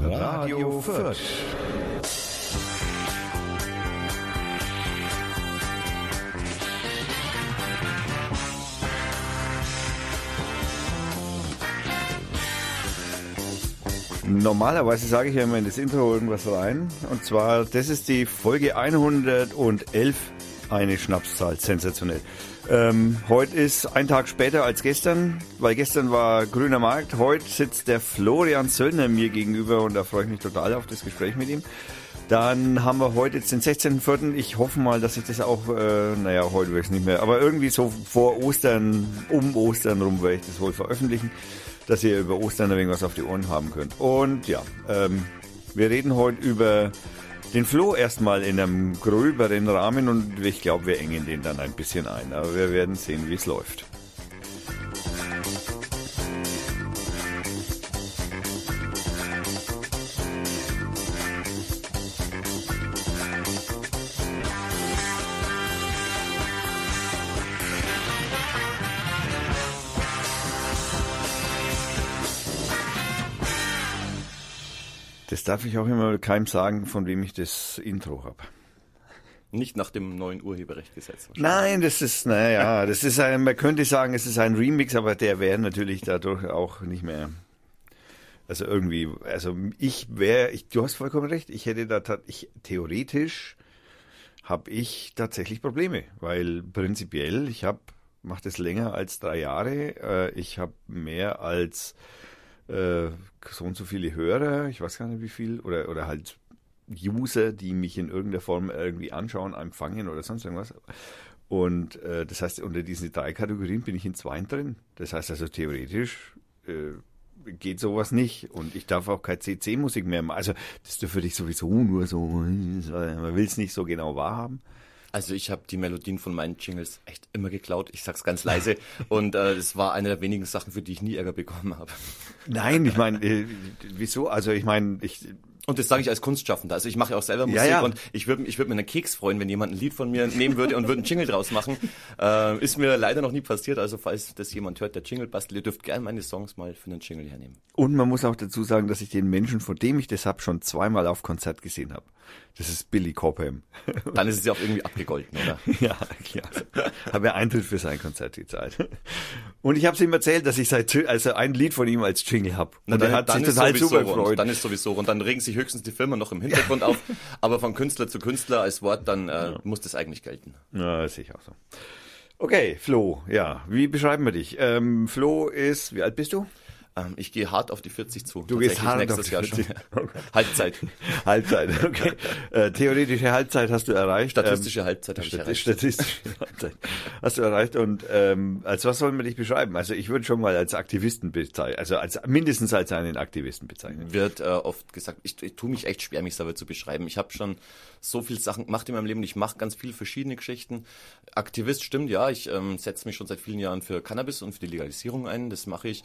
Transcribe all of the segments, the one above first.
Radio Fürth. Normalerweise sage ich ja immer in das Intro irgendwas rein. Und zwar, das ist die Folge 111, eine Schnapszahl, sensationell. Ähm, heute ist ein Tag später als gestern, weil gestern war grüner Markt. Heute sitzt der Florian Söllner mir gegenüber und da freue ich mich total auf das Gespräch mit ihm. Dann haben wir heute jetzt den 16.04. Ich hoffe mal, dass ich das auch, äh, naja, heute will ich es nicht mehr, aber irgendwie so vor Ostern, um Ostern rum werde ich das wohl veröffentlichen, dass ihr über Ostern ein wenig was auf die Ohren haben könnt. Und ja, ähm, wir reden heute über den Flo erstmal in einem gröberen Rahmen und ich glaube, wir engen den dann ein bisschen ein. Aber wir werden sehen, wie es läuft. Darf ich auch immer keinem sagen, von wem ich das Intro habe. Nicht nach dem neuen Urheberrechtgesetz. Nein, das ist, naja, das ist ein, man könnte sagen, es ist ein Remix, aber der wäre natürlich dadurch auch nicht mehr. Also irgendwie, also ich wäre, du hast vollkommen recht, ich hätte da, ich, theoretisch habe ich tatsächlich Probleme, weil prinzipiell, ich habe, mache das länger als drei Jahre, äh, ich habe mehr als äh, so und so viele Hörer, ich weiß gar nicht wie viel, oder, oder halt User, die mich in irgendeiner Form irgendwie anschauen, empfangen oder sonst irgendwas. Und äh, das heißt, unter diesen drei Kategorien bin ich in zwei drin. Das heißt also theoretisch äh, geht sowas nicht. Und ich darf auch keine CC-Musik mehr machen. Also das dürfte ich sowieso nur so, man will es nicht so genau wahrhaben. Also ich habe die Melodien von meinen Jingles echt immer geklaut. Ich sag's ganz leise. Und äh, es war eine der wenigen Sachen, für die ich nie Ärger bekommen habe. Nein, ich meine, äh, wieso? Also ich meine, ich und das sage ich als Kunstschaffender. Also ich mache ja auch selber Musik Ja, ja. und ich würde ich würd mir einen Keks freuen, wenn jemand ein Lied von mir nehmen würde und würde einen Jingle draus machen. Äh, ist mir leider noch nie passiert. Also falls das jemand hört, der Jingle bastelt, ihr dürft gerne meine Songs mal für einen Jingle hernehmen. Und man muss auch dazu sagen, dass ich den Menschen, von dem ich das hab, schon zweimal auf Konzert gesehen habe. Das ist Billy Cobham. Dann ist es ja auch irgendwie abgegolten, oder? ja, klar. Habe er Eintritt für sein Konzert gezahlt. Und ich habe ihm erzählt, dass ich seit also ein Lied von ihm als Jingle hab. Na, Und dann, er hat dann sich total sowieso super gefreut. Dann ist sowieso und dann regen sich höchstens die Firmen noch im Hintergrund auf. Aber von Künstler zu Künstler als Wort, dann äh, muss das eigentlich gelten. Ja, sehe ich auch so. Okay, Flo, ja, wie beschreiben wir dich? Ähm, Flo ist, wie alt bist du? Ähm, ich gehe hart auf die 40 zu. Du gehst hart auf die Jahr 40. schon. Halbzeit. Halbzeit, okay. äh, theoretische Halbzeit hast du erreicht. Statistische Halbzeit habe ich erreicht. Statistische Halbzeit hast du erreicht. Und ähm, als was sollen wir dich beschreiben? Also ich würde schon mal als Aktivisten bezeichnen, also als mindestens als einen Aktivisten bezeichnen. wird äh, oft gesagt, ich, ich tue mich echt schwer, mich selber zu beschreiben. Ich habe schon so viel Sachen gemacht in meinem Leben. Ich mache ganz viele verschiedene Geschichten. Aktivist stimmt, ja. Ich ähm, setze mich schon seit vielen Jahren für Cannabis und für die Legalisierung ein. Das mache ich.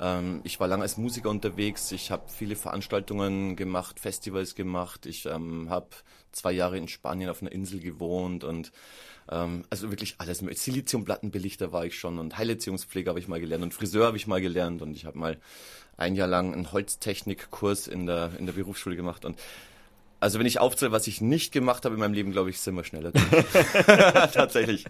Ähm, ich war lange als Musiker unterwegs. Ich habe viele Veranstaltungen gemacht, Festivals gemacht. Ich ähm, habe zwei Jahre in Spanien auf einer Insel gewohnt und ähm, also wirklich alles. Mit Siliziumplattenbelichter war ich schon und Heilerziehungspflege habe ich mal gelernt und Friseur habe ich mal gelernt und ich habe mal ein Jahr lang einen Holztechnikkurs in der in der Berufsschule gemacht und also wenn ich aufzähle, was ich nicht gemacht habe in meinem Leben, glaube ich, sind wir schneller. tatsächlich.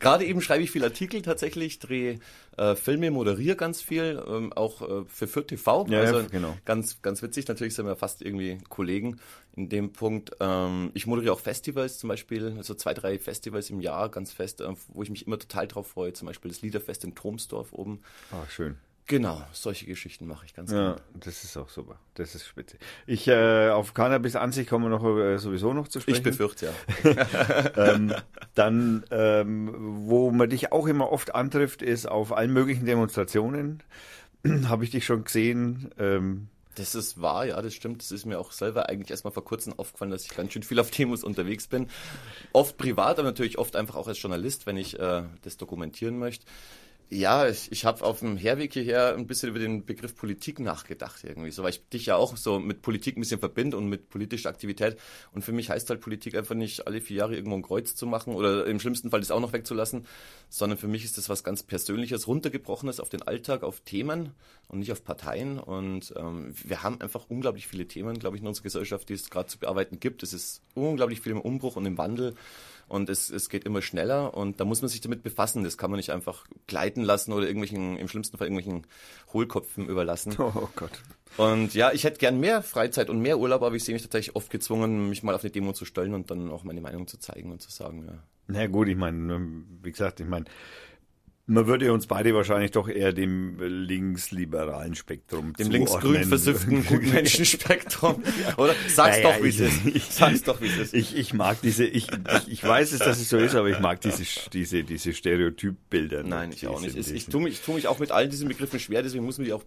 Gerade eben schreibe ich viel Artikel tatsächlich, drehe äh, Filme, moderiere ganz viel, ähm, auch äh, für Fürth TV. Ja, also ja, genau. ganz, ganz witzig. Natürlich sind wir fast irgendwie Kollegen in dem Punkt. Ähm, ich moderiere auch Festivals zum Beispiel, also zwei, drei Festivals im Jahr ganz fest, äh, wo ich mich immer total drauf freue. Zum Beispiel das Liederfest in Tromsdorf oben. Ah, schön. Genau, solche Geschichten mache ich ganz Ja, gerne. das ist auch super. Das ist spitze. Ich äh, auf Cannabis an sich kommen wir noch äh, sowieso noch zu sprechen. Ich befürchte ja. ähm, dann, ähm, wo man dich auch immer oft antrifft, ist auf allen möglichen Demonstrationen. Habe ich dich schon gesehen. Ähm, Das ist wahr, ja, das stimmt. Das ist mir auch selber eigentlich erstmal vor kurzem aufgefallen, dass ich ganz schön viel auf Demos unterwegs bin. Oft privat, aber natürlich oft einfach auch als Journalist, wenn ich äh, das dokumentieren möchte. Ja, ich, ich habe auf dem Herweg hierher ein bisschen über den Begriff Politik nachgedacht irgendwie, so weil ich dich ja auch so mit Politik ein bisschen verbinde und mit politischer Aktivität. Und für mich heißt halt Politik einfach nicht alle vier Jahre irgendwo ein Kreuz zu machen oder im schlimmsten Fall das auch noch wegzulassen, sondern für mich ist das was ganz Persönliches, runtergebrochenes auf den Alltag, auf Themen und nicht auf Parteien. Und ähm, wir haben einfach unglaublich viele Themen, glaube ich, in unserer Gesellschaft, die es gerade zu bearbeiten gibt. Es ist unglaublich viel im Umbruch und im Wandel und es, es geht immer schneller und da muss man sich damit befassen. Das kann man nicht einfach gleiten lassen oder irgendwelchen, im schlimmsten Fall irgendwelchen Hohlköpfen überlassen. Oh Gott. Und ja, ich hätte gern mehr Freizeit und mehr Urlaub, aber ich sehe mich tatsächlich oft gezwungen, mich mal auf eine Demo zu stellen und dann auch meine Meinung zu zeigen und zu sagen, ja. Na gut, ich meine, wie gesagt, ich meine, man würde uns beide wahrscheinlich doch eher dem linksliberalen Spektrum Dem linksgrün versifften Gutmenschenspektrum, oder? Sag's naja, doch, wie es ist. Sag's doch, wie es ist. Ich, ich mag diese, ich, ich, ich weiß es, dass es so ist, aber ich mag diese, diese, diese Stereotypbilder. Nein, ich auch nicht. Ich, ich, tue mich, ich tue mich auch mit all diesen Begriffen schwer, deswegen muss man die auch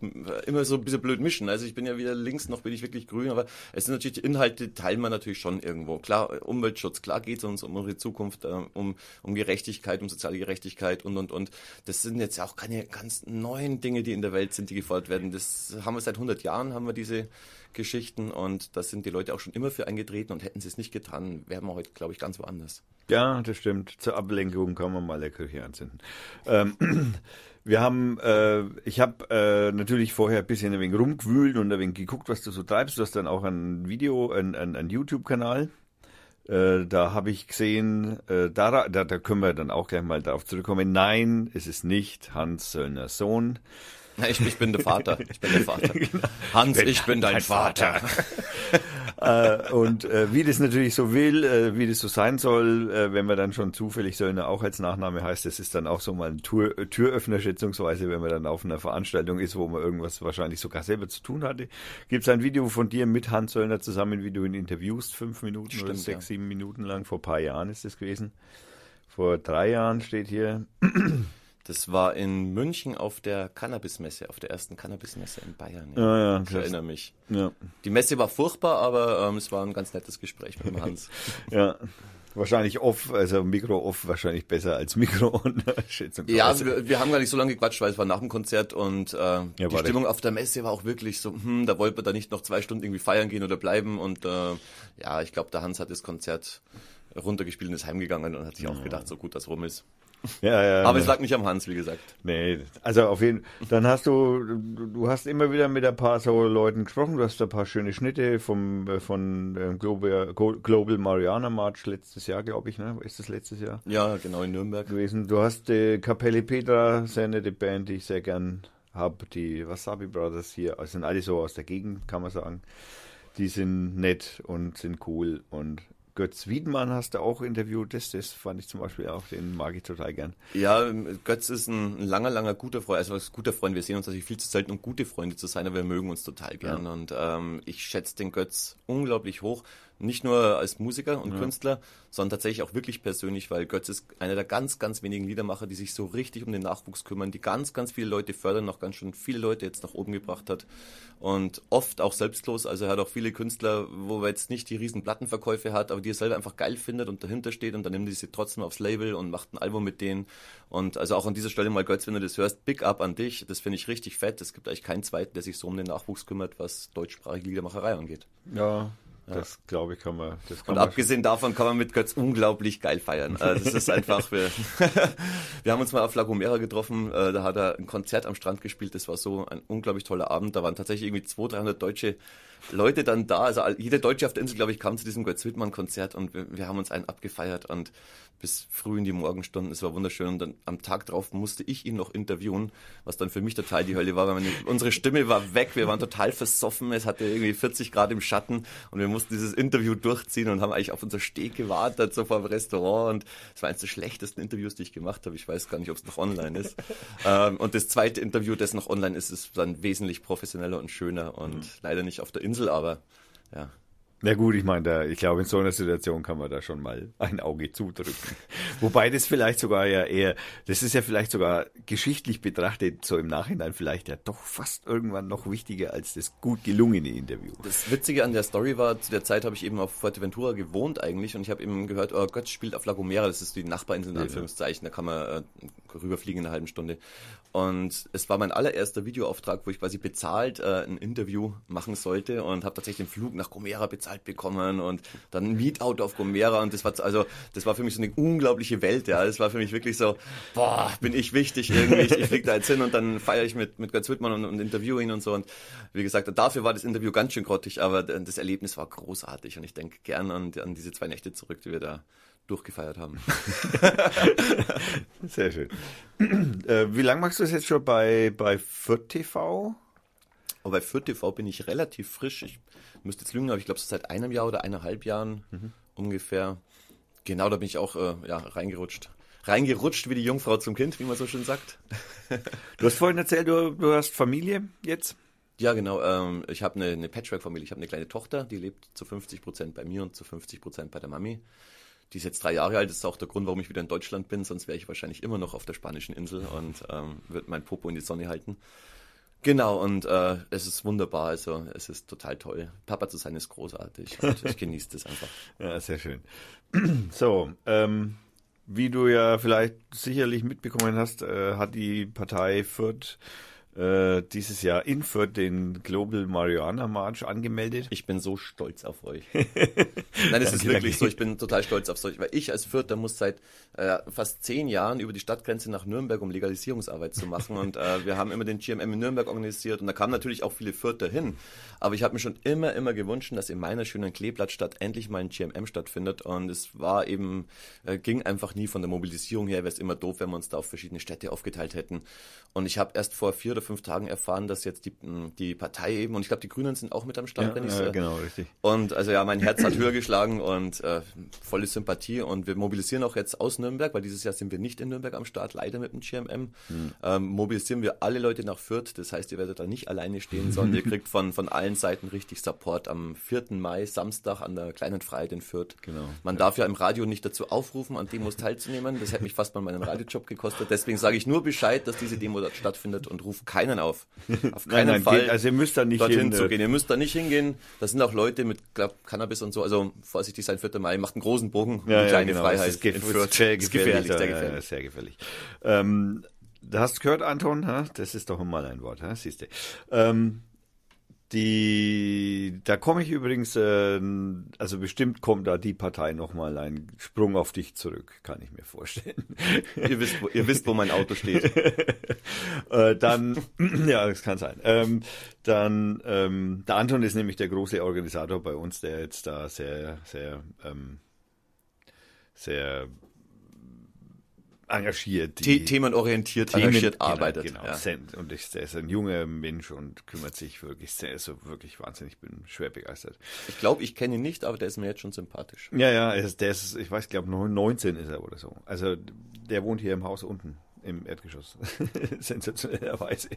immer so ein bisschen blöd mischen. Also ich bin ja weder links noch bin ich wirklich grün, aber es sind natürlich die Inhalte, teilen wir natürlich schon irgendwo. Klar, Umweltschutz, klar geht es uns um unsere Zukunft, äh, um, um Gerechtigkeit, um soziale Gerechtigkeit und, und, und das sind jetzt auch keine ganz neuen Dinge, die in der Welt sind, die gefordert werden. Das haben wir seit 100 Jahren, haben wir diese Geschichten und da sind die Leute auch schon immer für eingetreten und hätten sie es nicht getan, wären wir heute, glaube ich, ganz woanders. Ja, das stimmt. Zur Ablenkung kann man mal der Kirche anzünden. Ähm, wir haben, äh, ich habe äh, natürlich vorher ein bisschen ein wenig rumgewühlt und ein wenig geguckt, was du so treibst. Du hast dann auch ein Video, ein, ein, ein YouTube-Kanal. Äh, da habe ich gesehen, äh, da, da, da können wir dann auch gleich mal darauf zurückkommen. Nein, es ist nicht Hans Söllner Sohn. Ich, ich bin der Vater. Ich bin der Vater. Genau. Hans, ich bin, ich bin dein, dein, Vater. Vater. äh, und äh, wie das natürlich so will, äh, wie das so sein soll, äh, wenn man dann schon zufällig Söllner auch als Nachname heißt, das ist dann auch so mal ein Tour, Türöffner schätzungsweise, wenn man dann auf einer Veranstaltung ist, wo man irgendwas wahrscheinlich sogar selber zu tun hatte. Gibt es ein Video von dir mit Hans Söllner zusammen, wie du ihn interviewst, fünf Minuten Stimmt, oder sechs, ja. sieben Minuten lang, vor ein paar Jahren ist das gewesen. Vor drei Jahren steht hier. Das war in München auf der Cannabismesse, auf der ersten Cannabismesse in Bayern. Ja, ja, ja ich erinnere mich. Die Messe war furchtbar, aber ähm, es war ein ganz nettes Gespräch mit dem Hans. ja. Wahrscheinlich off, also Mikro off wahrscheinlich besser als Mikro und Schätzung. Ja, wir, wir, haben gar nicht so lange gequatscht, weil es war nach dem Konzert und äh, ja, die Stimmung auf der Messe war auch wirklich so, hm, da wollte man da nicht noch zwei Stunden irgendwie feiern gehen oder bleiben und äh, ja, ich glaube, der Hans hat das Konzert runtergespielt und ist heimgegangen und hat sich ja. auch gedacht, so gut das rum ist. Ja, ja. Aber es lag nicht am Hans, wie gesagt. Nee, also auf jeden Fall. Dann hast du, du hast immer wieder mit ein paar so Leuten gesprochen. Du hast ein paar schöne Schnitte vom, äh, von ähm, Global, Global Mariana March letztes Jahr, glaube ich, ne? Ist das letztes Jahr? Ja, genau, in Nürnberg. Gewesen. Du hast die Kapelle Petra, sehr nette Band, die ich sehr gern habe. Die Wasabi Brothers hier, also sind alle so aus der Gegend, kann man sagen. Die sind nett und sind cool und Götz Wiedmann hast du auch interviewt. Das, das fand ich zum Beispiel auch, den mag ich total gern. Ja, Götz ist ein, langer, langer guter Freund, also ein guter Freund. Wir sehen uns natürlich viel zu selten, um gute Freunde zu sein, aber wir mögen uns total gern. Ja. Und ähm, ich schätze den Götz unglaublich hoch. Nicht nur als Musiker und ja. Künstler, sondern tatsächlich auch wirklich persönlich, weil Götz ist einer der ganz, ganz wenigen Liedermacher, die sich so richtig um den Nachwuchs kümmern, die ganz, ganz viele Leute fördern, noch ganz schön viele Leute jetzt nach oben gebracht hat und oft auch selbstlos. Also er hat auch viele Künstler, wo er jetzt nicht die riesen Plattenverkäufe hat, aber die er selber einfach geil findet und dahinter steht und dann nimmt er sie trotzdem aufs Label und macht ein Album mit denen. Und also auch an dieser Stelle mal Götz, wenn du das hörst, Big Up an dich. Das finde ich richtig fett. Es gibt eigentlich keinen zweiten, der sich so um den Nachwuchs kümmert, was deutschsprachige Liedermacherei angeht. Ja, das glaube ich kann man. Das kann und man abgesehen davon kann man mit Götz unglaublich geil feiern. Also das ist einfach. wir, wir haben uns mal auf La Gomera getroffen. Äh, da hat er ein Konzert am Strand gespielt. Das war so ein unglaublich toller Abend. Da waren tatsächlich irgendwie 200, 300 Deutsche Leute dann da. Also jeder Deutsche auf der Insel, glaube ich, kam zu diesem Götz Wittmann Konzert und wir, wir haben uns einen abgefeiert und bis früh in die Morgenstunden. Es war wunderschön. Und dann am Tag drauf musste ich ihn noch interviewen, was dann für mich total die Hölle war, weil meine, unsere Stimme war weg. Wir waren total versoffen. Es hatte irgendwie 40 Grad im Schatten und wir mussten dieses Interview durchziehen und haben eigentlich auf unser Steg gewartet, so vor dem Restaurant. Und es war eines der schlechtesten Interviews, die ich gemacht habe. Ich weiß gar nicht, ob es noch online ist. ähm, und das zweite Interview, das noch online ist, ist dann wesentlich professioneller und schöner und mhm. leider nicht auf der Insel, aber ja. Na gut, ich meine, ich glaube, in so einer Situation kann man da schon mal ein Auge zudrücken. Wobei das vielleicht sogar ja eher, das ist ja vielleicht sogar geschichtlich betrachtet, so im Nachhinein vielleicht ja doch fast irgendwann noch wichtiger als das gut gelungene Interview. Das Witzige an der Story war, zu der Zeit habe ich eben auf Fuerteventura gewohnt eigentlich und ich habe eben gehört, oh Gott spielt auf La Gomera, das ist die Nachbarinsel in Anführungszeichen, da kann man äh, rüberfliegen in einer halben Stunde. Und es war mein allererster Videoauftrag, wo ich quasi bezahlt äh, ein Interview machen sollte und habe tatsächlich den Flug nach Gomera bezahlt bekommen und dann ein Mietauto auf Gomera und das war also das war für mich so eine unglaubliche Welt, ja. Das war für mich wirklich so, boah, bin ich wichtig irgendwie. Ich, ich fliege da jetzt hin und dann feiere ich mit mit Götz Wittmann und, und interview ihn und so und wie gesagt, dafür war das Interview ganz schön grottig, aber das Erlebnis war großartig und ich denke gern an, an diese zwei Nächte zurück, die wir da durchgefeiert haben. Sehr schön. Äh, wie lange machst du das jetzt schon bei, bei Fürth TV? Aber bei Fürth TV bin ich relativ frisch. Ich müsste jetzt lügen, aber ich glaube, so seit einem Jahr oder eineinhalb Jahren mhm. ungefähr. Genau, da bin ich auch äh, ja, reingerutscht. Reingerutscht wie die Jungfrau zum Kind, wie man so schön sagt. du hast vorhin erzählt, du, du hast Familie jetzt? Ja, genau. Ähm, ich habe eine, eine Patchwork-Familie. Ich habe eine kleine Tochter, die lebt zu 50 Prozent bei mir und zu 50 Prozent bei der Mami. Die ist jetzt drei Jahre alt, das ist auch der Grund, warum ich wieder in Deutschland bin, sonst wäre ich wahrscheinlich immer noch auf der spanischen Insel und ähm, würde mein Popo in die Sonne halten. Genau, und äh, es ist wunderbar, also es ist total toll. Papa zu sein ist großartig und ich genieße das einfach. Ja, sehr schön. So, ähm, wie du ja vielleicht sicherlich mitbekommen hast, äh, hat die Partei Fürth äh, dieses Jahr in Fürth den Global Marihuana March angemeldet. Ich bin so stolz auf euch. Nein, es ist wirklich so. Ich bin total stolz auf euch, weil ich als Fürther muss seit äh, fast zehn Jahren über die Stadtgrenze nach Nürnberg, um Legalisierungsarbeit zu machen. Und äh, wir haben immer den GMM in Nürnberg organisiert und da kamen natürlich auch viele Fürther hin. Aber ich habe mir schon immer, immer gewünscht, dass in meiner schönen Kleeblattstadt endlich mal ein GMM stattfindet. Und es war eben, äh, ging einfach nie von der Mobilisierung her. Wäre es immer doof, wenn wir uns da auf verschiedene Städte aufgeteilt hätten. Und ich habe erst vor vier oder fünf Tagen erfahren, dass jetzt die, die Partei eben, und ich glaube, die Grünen sind auch mit am Start, ja, wenn ich ja, genau, richtig. Und also ja, mein Herz hat höher geschlagen und äh, volle Sympathie. Und wir mobilisieren auch jetzt aus Nürnberg, weil dieses Jahr sind wir nicht in Nürnberg am Start, leider mit dem GMM. Hm. Ähm, mobilisieren wir alle Leute nach Fürth. Das heißt, ihr werdet da nicht alleine stehen, sondern ihr kriegt von, von allen Seiten richtig Support am 4. Mai, Samstag, an der kleinen Freiheit in Fürth. Genau. Man ja. darf ja im Radio nicht dazu aufrufen, an Demos teilzunehmen. Das hätte mich fast mal meinen Radiojob gekostet. Deswegen sage ich nur Bescheid, dass diese Demo dort stattfindet und rufe keinen auf. Auf keinen nein, nein, Fall. Geht, also ihr müsst da nicht dorthin hin, zu gehen. Ihr müsst da nicht hingehen. Da sind auch Leute mit glaub, Cannabis und so. Also vorsichtig sein, 4. Mai macht einen großen Bogen. Ja, ja, kleine genau. Freiheit. Das ist, ist sehr gefährlich. gefährlich, sehr gefährlich. Ja, sehr gefährlich. Ähm, du hast gehört, Anton, das ist doch mal ein Wort, siehst du. Ähm, die, da komme ich übrigens, äh, also bestimmt kommt da die Partei nochmal ein Sprung auf dich zurück, kann ich mir vorstellen. ihr, wisst, wo, ihr wisst, wo mein Auto steht. äh, dann, ja, das kann sein. Ähm, dann, ähm, der Anton ist nämlich der große Organisator bei uns, der jetzt da sehr, sehr, ähm, sehr engagiert. Die themenorientiert, Themen, engagiert genau, arbeitet. Genau, ja. und ich, der ist ein junger Mensch und kümmert sich wirklich sehr, so wirklich wahnsinnig. Ich bin schwer begeistert. Ich glaube, ich kenne ihn nicht, aber der ist mir jetzt schon sympathisch. Ja, ja, der ist, ich weiß, glaube 19 ist er oder so. Also der wohnt hier im Haus unten im Erdgeschoss. Sensationellerweise.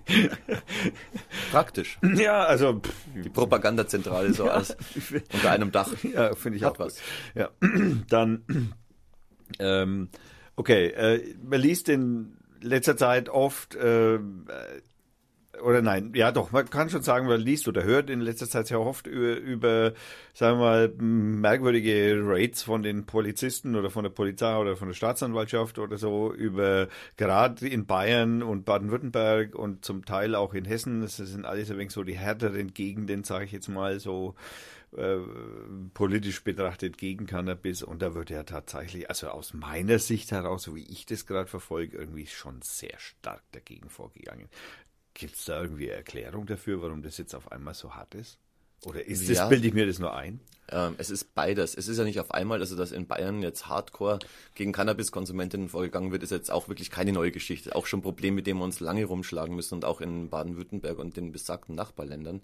Praktisch. Ja, also pff, die Propagandazentrale so ja, als unter einem Dach. Ja, finde ich Hat auch was. Ja, dann ähm, Okay, äh, man liest in letzter Zeit oft, äh, oder nein, ja doch, man kann schon sagen, man liest oder hört in letzter Zeit sehr oft über, über sagen wir mal, merkwürdige Raids von den Polizisten oder von der Polizei oder von der Staatsanwaltschaft oder so, über gerade in Bayern und Baden-Württemberg und zum Teil auch in Hessen, das sind alles ein wenig so die härteren Gegenden, sage ich jetzt mal so, äh, politisch betrachtet gegen Cannabis und da wird ja tatsächlich, also aus meiner Sicht heraus, so wie ich das gerade verfolge, irgendwie schon sehr stark dagegen vorgegangen. Gibt es da irgendwie eine Erklärung dafür, warum das jetzt auf einmal so hart ist? Oder ist das, ja. bilde ich mir das nur ein? Ähm, es ist beides. Es ist ja nicht auf einmal, also dass in Bayern jetzt hardcore gegen Cannabiskonsumentinnen vorgegangen wird, ist jetzt auch wirklich keine neue Geschichte. Auch schon ein Problem, mit dem wir uns lange rumschlagen müssen und auch in Baden-Württemberg und den besagten Nachbarländern.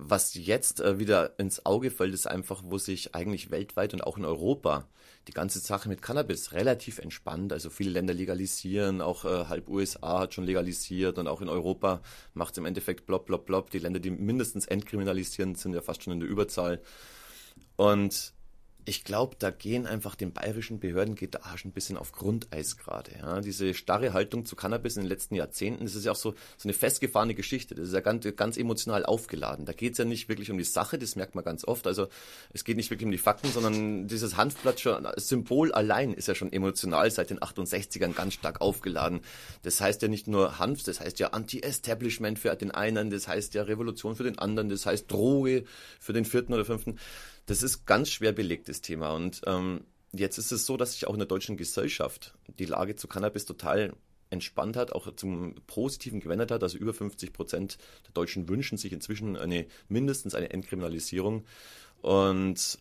Was jetzt äh, wieder ins Auge fällt, ist einfach, wo sich eigentlich weltweit und auch in Europa die ganze Sache mit Cannabis relativ entspannt. Also viele Länder legalisieren, auch äh, halb USA hat schon legalisiert und auch in Europa macht es im Endeffekt blopp, blopp, blopp. Die Länder, die mindestens entkriminalisieren, sind ja fast schon in der Überzahl. Und ich glaube, da gehen einfach den bayerischen Behörden geht der Arsch ein bisschen auf Grundeis gerade. Ja. Diese starre Haltung zu Cannabis in den letzten Jahrzehnten, das ist ja auch so, so eine festgefahrene Geschichte. Das ist ja ganz, ganz emotional aufgeladen. Da geht es ja nicht wirklich um die Sache, das merkt man ganz oft. Also es geht nicht wirklich um die Fakten, sondern dieses Hanfblatt schon, Symbol allein ist ja schon emotional seit den 68ern ganz stark aufgeladen. Das heißt ja nicht nur Hanf, das heißt ja Anti-Establishment für den einen, das heißt ja Revolution für den anderen, das heißt Droge für den vierten oder fünften. Das ist ganz schwer belegtes Thema. Und ähm, jetzt ist es so, dass sich auch in der deutschen Gesellschaft die Lage zu Cannabis total entspannt hat, auch zum Positiven gewendet hat. Also über 50 Prozent der Deutschen wünschen sich inzwischen eine mindestens eine Entkriminalisierung. Und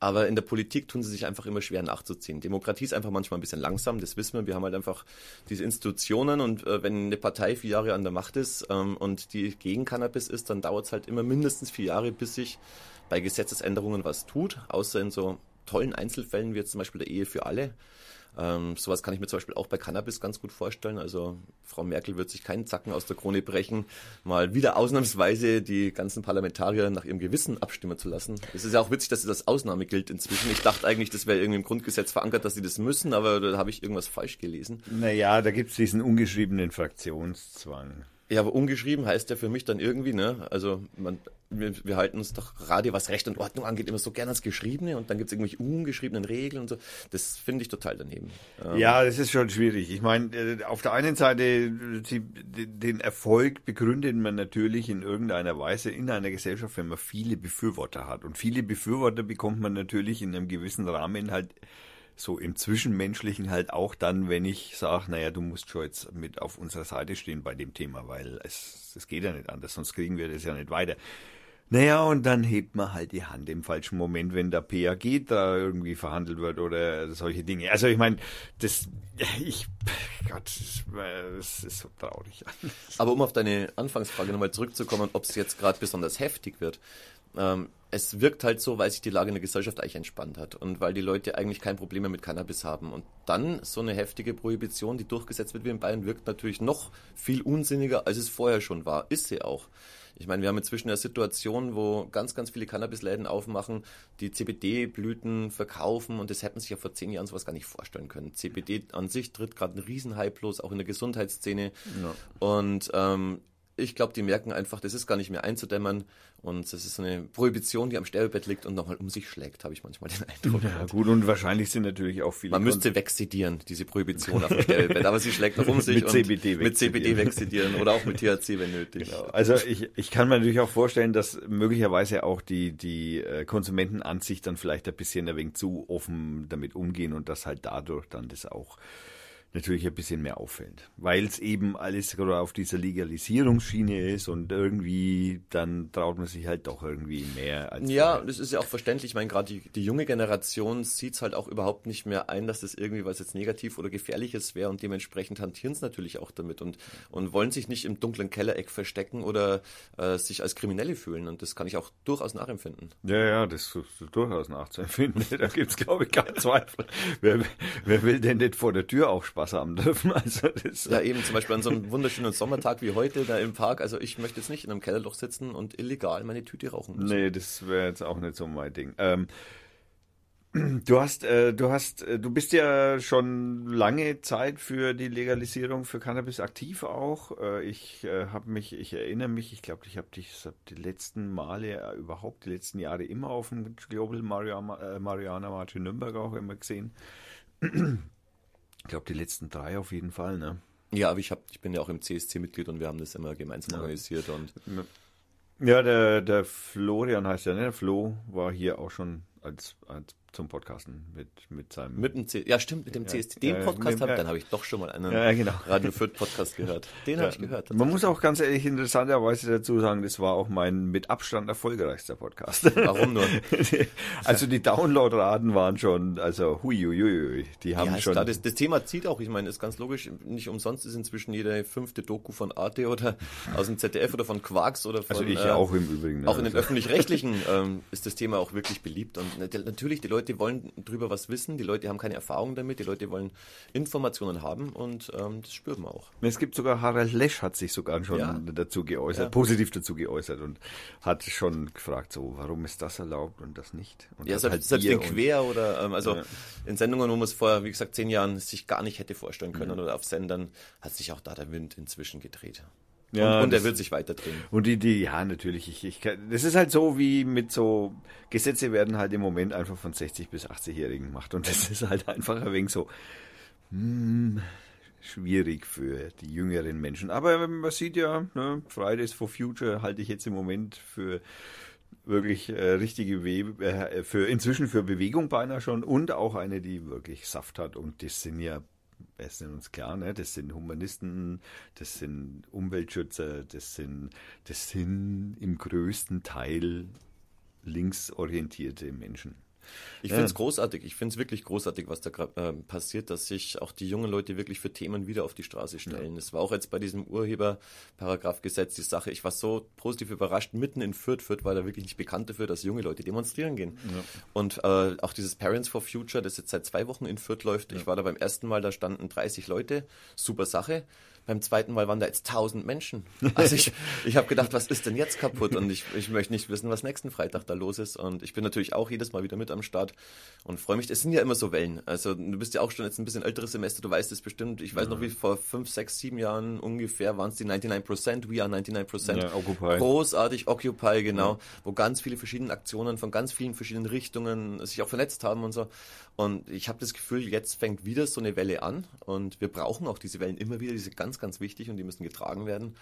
aber in der Politik tun sie sich einfach immer schwer nachzuziehen. Demokratie ist einfach manchmal ein bisschen langsam, das wissen wir. Wir haben halt einfach diese Institutionen und äh, wenn eine Partei vier Jahre an der Macht ist ähm, und die gegen Cannabis ist, dann dauert es halt immer mindestens vier Jahre, bis sich bei Gesetzesänderungen was tut, außer in so tollen Einzelfällen wie jetzt zum Beispiel der Ehe für alle. Ähm, sowas kann ich mir zum Beispiel auch bei Cannabis ganz gut vorstellen. Also Frau Merkel wird sich keinen Zacken aus der Krone brechen, mal wieder ausnahmsweise die ganzen Parlamentarier nach ihrem Gewissen abstimmen zu lassen. Es ist ja auch witzig, dass das Ausnahme gilt inzwischen. Ich dachte eigentlich, das wäre irgendwie im Grundgesetz verankert, dass sie das müssen, aber da habe ich irgendwas falsch gelesen. Naja, da gibt es diesen ungeschriebenen Fraktionszwang. Ja, aber ungeschrieben heißt ja für mich dann irgendwie, ne? Also man, wir, wir halten uns doch gerade, was Recht und Ordnung angeht, immer so gerne als Geschriebene und dann gibt es irgendwelche ungeschriebenen Regeln und so. Das finde ich total daneben. Ähm ja, das ist schon schwierig. Ich meine, äh, auf der einen Seite, die, den Erfolg begründet man natürlich in irgendeiner Weise in einer Gesellschaft, wenn man viele Befürworter hat. Und viele Befürworter bekommt man natürlich in einem gewissen Rahmen halt so im Zwischenmenschlichen halt auch dann, wenn ich sage, naja, du musst schon jetzt mit auf unserer Seite stehen bei dem Thema, weil es, es geht ja nicht anders, sonst kriegen wir das ja nicht weiter. Naja, und dann hebt man halt die Hand im falschen Moment, wenn der PAG da irgendwie verhandelt wird oder solche Dinge. Also ich meine, das, ich, Gott, das ist so traurig. Aber um auf deine Anfangsfrage nochmal zurückzukommen, ob es jetzt gerade besonders heftig wird. Ähm, es wirkt halt so, weil sich die Lage in der Gesellschaft eigentlich entspannt hat und weil die Leute eigentlich kein Problem mehr mit Cannabis haben. Und dann so eine heftige Prohibition, die durchgesetzt wird wie in Bayern, wirkt natürlich noch viel unsinniger, als es vorher schon war. Ist sie auch. Ich meine, wir haben inzwischen eine Situation, wo ganz, ganz viele Cannabisläden aufmachen, die CBD-Blüten verkaufen und das hätten sich ja vor zehn Jahren sowas gar nicht vorstellen können. CBD an sich tritt gerade einen Riesenhype los, auch in der Gesundheitsszene. Ja. Und ähm, ich glaube, die merken einfach, das ist gar nicht mehr einzudämmern und das ist eine Prohibition, die am Sterbebett liegt und nochmal um sich schlägt, habe ich manchmal den Eindruck. Ja, gut, und wahrscheinlich sind natürlich auch viele. Man müsste wegsedieren, diese Prohibition auf dem Sterbebett, aber sie schlägt noch um sich mit CBD mit CBD wegsedieren oder auch mit THC, wenn nötig. Genau. Also ich, ich kann mir natürlich auch vorstellen, dass möglicherweise auch die, die äh, Konsumenten an sich dann vielleicht ein bisschen ein wenig zu offen damit umgehen und dass halt dadurch dann das auch natürlich ein bisschen mehr auffällt, weil es eben alles gerade auf dieser Legalisierungsschiene ist und irgendwie dann traut man sich halt doch irgendwie mehr. Als ja, vorher. das ist ja auch verständlich. Ich meine, gerade die, die junge Generation sieht es halt auch überhaupt nicht mehr ein, dass das irgendwie was jetzt negativ oder gefährliches wäre und dementsprechend hantieren es natürlich auch damit und, und wollen sich nicht im dunklen Kellereck verstecken oder äh, sich als Kriminelle fühlen und das kann ich auch durchaus nachempfinden. Ja, ja, das ist durchaus nachzuempfinden. da gibt es, glaube ich, keinen Zweifel. wer, wer will denn nicht vor der Tür Spaß Wasser haben dürfen. Also das, ja, eben zum Beispiel an so einem wunderschönen Sommertag wie heute da im Park. Also ich möchte jetzt nicht in einem Kellerloch sitzen und illegal meine Tüte rauchen müssen. Nee, das wäre jetzt auch nicht so mein Ding. Ähm, Du hast, äh, du hast, äh, du bist ja schon lange Zeit für die Legalisierung für Cannabis aktiv auch. Äh, ich äh, habe mich, ich erinnere mich, ich glaube, ich habe dich die letzten Male, äh, überhaupt die letzten Jahre immer auf dem Global Mariana, äh, Mariana March in Nürnberg auch immer gesehen. Ich glaube, die letzten drei auf jeden Fall, ne? Ja, aber ich, hab, ich bin ja auch im CSC-Mitglied und wir haben das immer gemeinsam ja. organisiert. und Ja, der, der Florian heißt ja, ne? Flo war hier auch schon als, als zum Podcasten mit, mit seinem. Mit dem C ja, stimmt, mit dem CST. Den Podcast habe ja. dann habe ich doch schon mal einen ja, genau. Radio Fürth Podcast gehört. Den habe ich gehört. Man muss auch ganz ehrlich interessanterweise dazu sagen, das war auch mein mit Abstand erfolgreichster Podcast. Warum nur? also die Downloadraten waren schon, also hui, hui, hui die haben ja, schon. Klar, das, das, Thema zieht auch, ich meine, ist ganz logisch, nicht umsonst ist inzwischen jede fünfte Doku von Arte oder aus dem ZDF oder von Quarks oder von. Also ich äh, auch im Übrigen. Auch in den öffentlich-rechtlichen ähm, ist das Thema auch wirklich beliebt und natürlich, die Leute Leute wollen drüber was wissen, die Leute haben keine Erfahrung damit, die Leute wollen Informationen haben und ähm, das spürt man auch. Es gibt sogar Harald Lesch hat sich sogar schon ja. dazu geäußert, ja. positiv dazu geäußert und hat schon gefragt, so warum ist das erlaubt und das nicht? Und ja, selbst, halt selbst quer oder ähm, also ja. in Sendungen, wo man es vor, wie gesagt, zehn Jahren sich gar nicht hätte vorstellen können mhm. oder auf Sendern, hat sich auch da der Wind inzwischen gedreht. Ja, und, und er wird sich weiter drehen. Und die, die, ja, natürlich. Ich, ich, das ist halt so wie mit so, Gesetze werden halt im Moment einfach von 60 bis 80-Jährigen gemacht. Und das ist halt einfach ein wenig so, hm, schwierig für die jüngeren Menschen. Aber man sieht ja, ne, Fridays for Future halte ich jetzt im Moment für wirklich äh, richtige We äh, für inzwischen für Bewegung beinahe schon und auch eine, die wirklich Saft hat. Und das sind ja wir sind uns klar, ne? das sind Humanisten, das sind Umweltschützer, das sind, das sind im größten Teil linksorientierte Menschen. Ich finde es großartig. Ich finde es wirklich großartig, was da gerade äh, passiert, dass sich auch die jungen Leute wirklich für Themen wieder auf die Straße stellen. Es ja. war auch jetzt bei diesem Urheberparagraph-Gesetz die Sache. Ich war so positiv überrascht. Mitten in Fürth, Fürth war da wirklich nicht bekannt dafür, dass junge Leute demonstrieren gehen. Ja. Und äh, auch dieses Parents for Future, das jetzt seit zwei Wochen in Fürth läuft. Ich war da beim ersten Mal, da standen 30 Leute. Super Sache. Beim zweiten Mal waren da jetzt 1000 Menschen. Also ich, ich habe gedacht, was ist denn jetzt kaputt? Und ich, ich möchte nicht wissen, was nächsten Freitag da los ist. Und ich bin natürlich auch jedes Mal wieder mit am Start und freue mich. Es sind ja immer so Wellen. Also du bist ja auch schon jetzt ein bisschen älteres Semester, du weißt es bestimmt. Ich weiß mhm. noch, wie vor fünf, sechs, sieben Jahren ungefähr waren es die 99%, We are 99%. Ja, Occupy. Großartig, Occupy, genau. Mhm. Wo ganz viele verschiedene Aktionen von ganz vielen verschiedenen Richtungen sich auch vernetzt haben und so. Und ich habe das Gefühl, jetzt fängt wieder so eine Welle an und wir brauchen auch diese Wellen immer wieder, die sind ganz, ganz wichtig und die müssen getragen werden.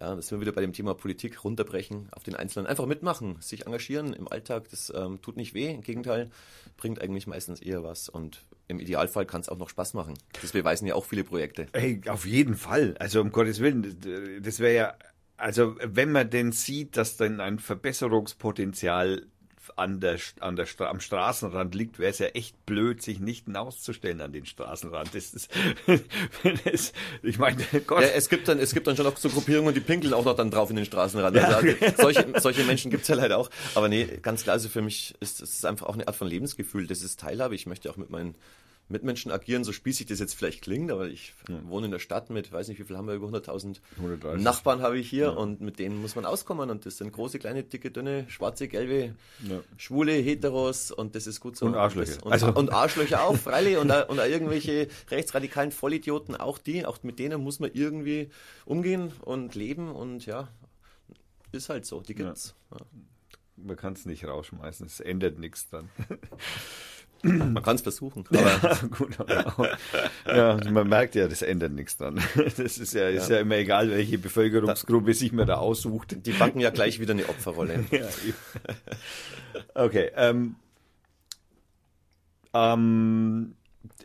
Ja, das sind wir wieder bei dem Thema Politik, runterbrechen auf den Einzelnen. Einfach mitmachen, sich engagieren im Alltag, das ähm, tut nicht weh, im Gegenteil, bringt eigentlich meistens eher was und im Idealfall kann es auch noch Spaß machen. Das beweisen ja auch viele Projekte. Hey, auf jeden Fall. Also um Gottes Willen, das wäre ja also wenn man denn sieht, dass dann ein Verbesserungspotenzial an der, an der, am Straßenrand liegt, wäre es ja echt blöd, sich nicht hinauszustellen an den Straßenrand. Das ist, das, ich meine, Gott. Ja, es gibt dann, es gibt dann schon noch so Gruppierungen, die pinkeln auch noch dann drauf in den Straßenrand. Ja. Also, solche, solche Menschen gibt's ja leider auch. Aber nee, ganz klar, also für mich ist es einfach auch eine Art von Lebensgefühl. Das ist Teilhabe. Ich möchte auch mit meinen Mitmenschen agieren, so spießig das jetzt vielleicht klingt, aber ich ja. wohne in der Stadt mit, weiß nicht, wie viel haben wir, über 100.000 Nachbarn habe ich hier ja. und mit denen muss man auskommen und das sind große, kleine, dicke, dünne, schwarze, gelbe, ja. schwule, Heteros und das ist gut so. Und Arschlöcher. Und, also. und Arschlöcher auch, freilich und, und irgendwelche rechtsradikalen Vollidioten, auch die, auch mit denen muss man irgendwie umgehen und leben und ja, ist halt so, die gibt's. Man kann es nicht rausschmeißen, es ändert nichts dann. Man kann es versuchen. Aber gut, aber ja, man merkt ja, das ändert nichts dann. Das ist ja, ist ja. ja immer egal, welche Bevölkerungsgruppe sich man da aussucht. Die backen ja gleich wieder eine Opferrolle. Ja, okay. Ähm, ähm,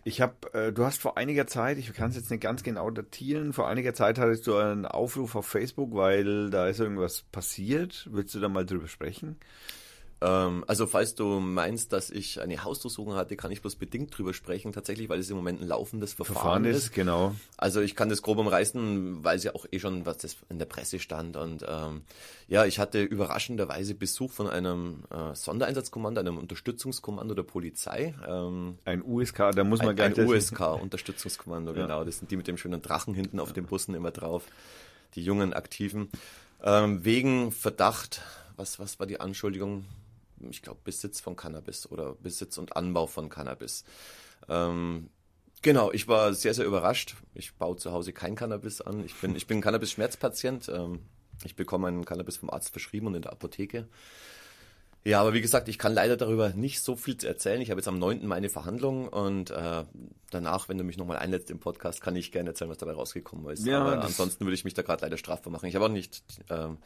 ich habe, äh, du hast vor einiger Zeit, ich kann es jetzt nicht ganz genau datieren, vor einiger Zeit hattest du einen Aufruf auf Facebook, weil da ist irgendwas passiert. Willst du da mal drüber sprechen? Ähm, also falls du meinst, dass ich eine Hausdurchsuchung hatte, kann ich bloß bedingt drüber sprechen, tatsächlich, weil es im Moment ein laufendes Verfahren, Verfahren ist, ist. Genau. Also ich kann das grob umreißen, weil es ja auch eh schon was das in der Presse stand. Und ähm, ja, ich hatte überraschenderweise Besuch von einem äh, Sondereinsatzkommando, einem Unterstützungskommando der Polizei. Ähm, ein USK, da muss man gar nicht. Ein USK-Unterstützungskommando, ja. genau. Das sind die mit dem schönen Drachen hinten auf den Bussen immer drauf. Die jungen Aktiven. Ähm, wegen Verdacht, was, was war die Anschuldigung? Ich glaube, Besitz von Cannabis oder Besitz und Anbau von Cannabis. Ähm, genau, ich war sehr, sehr überrascht. Ich baue zu Hause kein Cannabis an. Ich bin, ich bin Cannabis-Schmerzpatient. Ähm, ich bekomme einen Cannabis vom Arzt verschrieben und in der Apotheke. Ja, aber wie gesagt, ich kann leider darüber nicht so viel erzählen. Ich habe jetzt am 9. meine Verhandlung und äh, danach, wenn du mich nochmal einlädst im Podcast, kann ich gerne erzählen, was dabei rausgekommen ist. Ja, aber ansonsten würde ich mich da gerade leider strafbar machen. Ich habe auch nicht, ähm,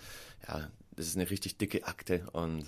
ja, das ist eine richtig dicke Akte und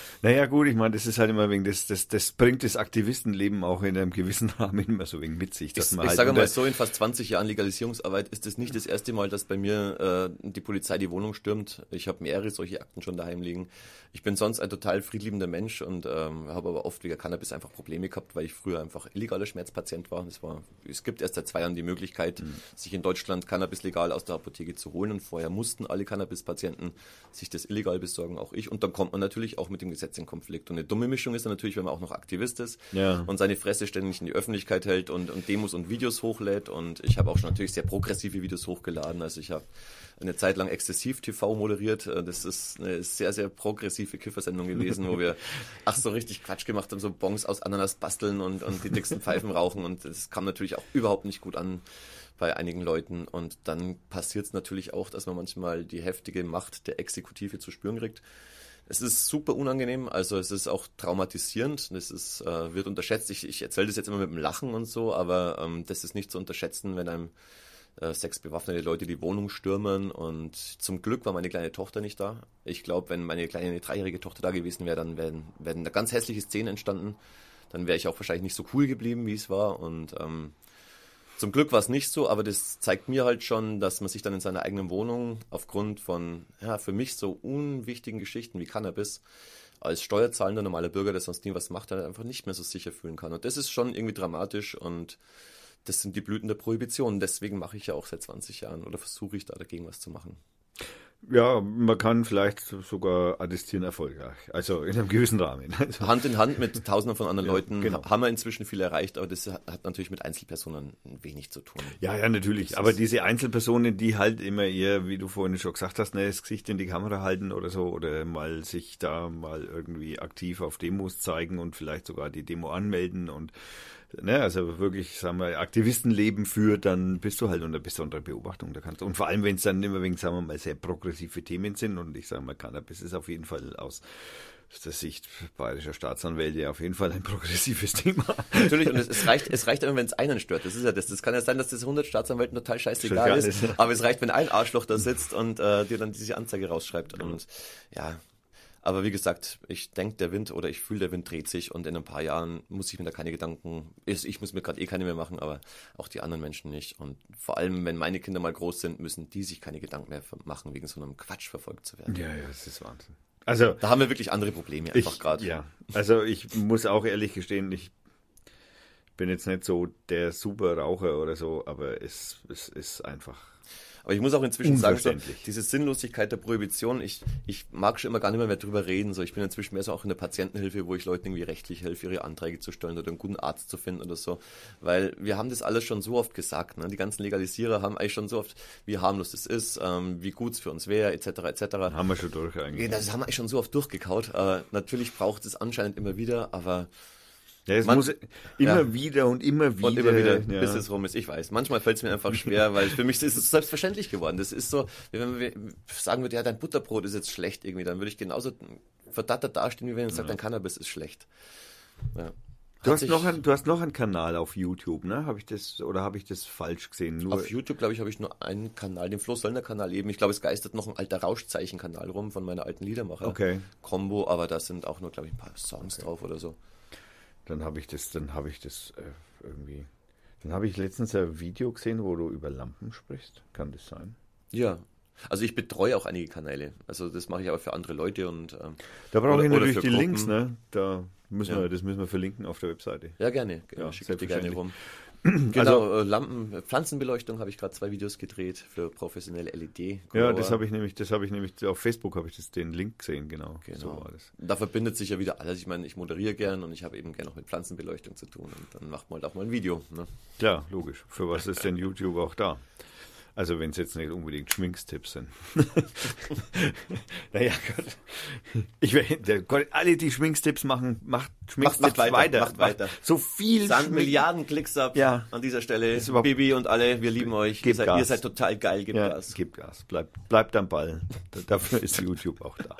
naja, gut, ich meine, das ist halt immer wegen, das, das, das bringt das Aktivistenleben auch in einem gewissen Rahmen immer so wegen mit sich. Dass ich, man halt ich sage mal so, in fast 20 Jahren Legalisierungsarbeit ist es nicht das erste Mal, dass bei mir äh, die Polizei die Wohnung stürmt. Ich habe mehrere solche Akten schon daheim liegen. Ich bin sonst ein total friedliebender Mensch und ähm, habe aber oft wegen Cannabis einfach Probleme gehabt, weil ich früher einfach illegaler Schmerzpatient war. Es, war, es gibt erst seit zwei Jahren die Möglichkeit, mhm. sich in Deutschland Cannabis legal aus der Apotheke zu holen und vorher mussten alle Cannabis-Patienten sich das illegal besorgen, auch ich. Und dann kommt man natürlich auch mit dem Gesetz Interessenkonflikt. Und eine dumme Mischung ist dann natürlich, wenn man auch noch Aktivist ist Ja. und seine Fresse ständig in die Öffentlichkeit hält und, und Demos und Videos hochlädt. Und ich habe auch schon natürlich sehr progressive Videos hochgeladen. Also ich habe eine Zeit lang exzessiv TV moderiert. Äh, Das ist eine sehr, sehr progressive Kiffersendung gewesen, wo wir ach so richtig Quatsch gemacht haben, so Bongs aus Ananas basteln und, und die dicksten Pfeifen rauchen. Und das kam natürlich auch überhaupt nicht gut an bei einigen Leuten. Und dann passiert es natürlich auch, dass man manchmal die heftige Macht der Exekutive zu spüren kriegt. Es ist super unangenehm, also es ist auch traumatisierend, das ist, äh, wird unterschätzt. Ich, ich erzähle das jetzt immer mit dem Lachen und so, aber ähm, das ist nicht zu unterschätzen, wenn einem äh, sechs bewaffnete Leute die Wohnung stürmen und zum Glück war meine kleine Tochter nicht da. Ich glaube, wenn meine kleine dreijährige Tochter da gewesen wäre, dann wären, wären da ganz hässliche Szenen entstanden. Dann wäre ich auch wahrscheinlich nicht so cool geblieben, wie es war und ähm, zum Glück war es nicht so, aber das zeigt mir halt schon, dass man sich dann in seiner eigenen Wohnung aufgrund von, ja, für mich so unwichtigen Geschichten wie Cannabis als steuerzahlender normaler Bürger, der sonst nie was macht, halt einfach nicht mehr so sicher fühlen kann. Und das ist schon irgendwie dramatisch und das sind die Blüten der Prohibition. Deswegen mache ich ja auch seit 20 Jahren oder versuche ich da dagegen was zu machen. Ja, man kann vielleicht sogar attestieren erfolgreich. Also in einem gewissen Rahmen. Also, Hand in Hand mit tausenden von anderen Leuten genau. haben wir inzwischen viel erreicht, aber das hat natürlich mit Einzelpersonen wenig zu tun. ja, ja, natürlich. Aber diese Einzelpersonen, die halt immer eher, wie du vorhin schon gesagt hast, ne, das Gesicht in die Kamera halten oder so, oder mal sich da mal irgendwie aktiv auf Demos zeigen und vielleicht sogar die Demo anmelden und ne, also wirklich, sagen wir, Aktivistenleben führt, dann bist du halt unter besonderer Beobachtung. Da kannst, und vor allem, wenn es dann immer wegen, sagen wir mal, sehr progressive Themen sind und ich sage mal, Cannabis ist auf jeden Fall aus der Sicht bayerischer Staatsanwälte auf jeden Fall ein progressives Thema. Natürlich, und es, es reicht, es reicht immer, wenn es einen stört. Das ist ja das. Das kann ja sein, dass das 100 Staatsanwälten total scheißegal ist. ist. Aber es reicht, wenn ein Arschloch da sitzt und äh, dir dann diese Anzeige rausschreibt. Und ja, aber wie gesagt, ich denke, der Wind oder ich fühle, der Wind dreht sich und in ein paar Jahren muss ich mir da keine Gedanken, ich ich muss mir gerade eh keine mehr machen, aber auch die anderen Menschen nicht. Und vor allem, wenn meine Kinder mal groß sind, müssen die sich keine Gedanken mehr machen, wegen so einem Quatsch verfolgt zu werden. Ja, ja, das ist Wahnsinn. Also, Da haben wir wirklich andere Probleme einfach gerade. ja, also ich muss auch ehrlich gestehen, ich bin jetzt nicht so der super Raucher oder so, aber es, es ist einfach. Aber ich muss auch inzwischen sagen, so, diese Sinnlosigkeit der Prohibition, ich, ich mag schon immer gar nicht mehr, mehr drüber reden. So, ich bin inzwischen mehr so auch in der Patientenhilfe, wo ich Leuten irgendwie rechtlich helfe, ihre Anträge zu stellen oder einen guten Arzt zu finden oder so. Weil wir haben das alles schon so oft gesagt. Ne? Die ganzen Legalisierer haben eigentlich schon so oft, wie harmlos das ist, ähm, wie gut es für uns wäre, etc. etc. Haben wir schon durch eigentlich. Das haben wir eigentlich schon so oft durchgekaut. Äh, natürlich braucht es anscheinend immer wieder, aber Ja, es Man- muss immer ja. wieder und immer wieder. und immer wieder, ja. bis es rum ist. Ich weiß. Manchmal fällt es mir einfach schwer, weil für mich ist es selbstverständlich geworden. Das ist so, wie wenn man sagen würde, ja, dein Butterbrot ist jetzt schlecht irgendwie, dann würde ich genauso verdattert dastehen, wie wenn ich sage, dein Cannabis ist schlecht. Ja. Du hast, noch ein, du hast noch einen Kanal auf YouTube, ne? Habe ich das oder habe ich das falsch gesehen? Nur Auf YouTube, glaube ich, habe ich nur einen Kanal, den Flo Söllner Kanal eben. Ich glaube, es geistert noch ein alter Rauschzeichen-Kanal rum von meiner alten Liedermacher. Okay. Combo, aber da sind auch nur, glaube ich, ein paar Songs drauf oder so. Dann habe ich das, dann habe ich das äh, irgendwie. Dann habe ich letztens ein Video gesehen, wo du über Lampen sprichst. Kann das sein? Ja. Also ich betreue auch einige Kanäle. Also das mache ich aber für andere Leute und ähm, Da brauche ich natürlich die Gruppen. Links, ne? Da müssen Ja. wir, das müssen wir verlinken auf der Webseite. Ja, gerne. Ja, Ja, Schicke die gerne rum. Genau, äh, Lampen, Pflanzenbeleuchtung habe ich gerade zwei Videos gedreht für professionelle LED. Ja, das habe ich nämlich, das habe ich nämlich auf Facebook habe ich das den Link gesehen, genau. Genau. So war das. Da verbindet sich ja wieder alles. Ich meine, ich moderiere gern und ich habe eben gern auch mit Pflanzenbeleuchtung zu tun. Und dann macht man halt auch mal ein Video. Ne? Klar, logisch. Für was ist denn YouTube auch da? Also wenn es jetzt nicht unbedingt Schminkstipps sind. naja, Gott. Ich will, Gott, alle, die Schminkstipps machen, macht Schminkstipps macht weiter, macht weiter. So viel Sand Milliarden Klicks ab Ja. an dieser Stelle. Bibi und alle, wir lieben euch. Ihr Gebt seid, ihr seid total geil, gebt Ja, Gas. gib Gas. Bleibt, bleibt am Ball. Dafür ist YouTube auch da.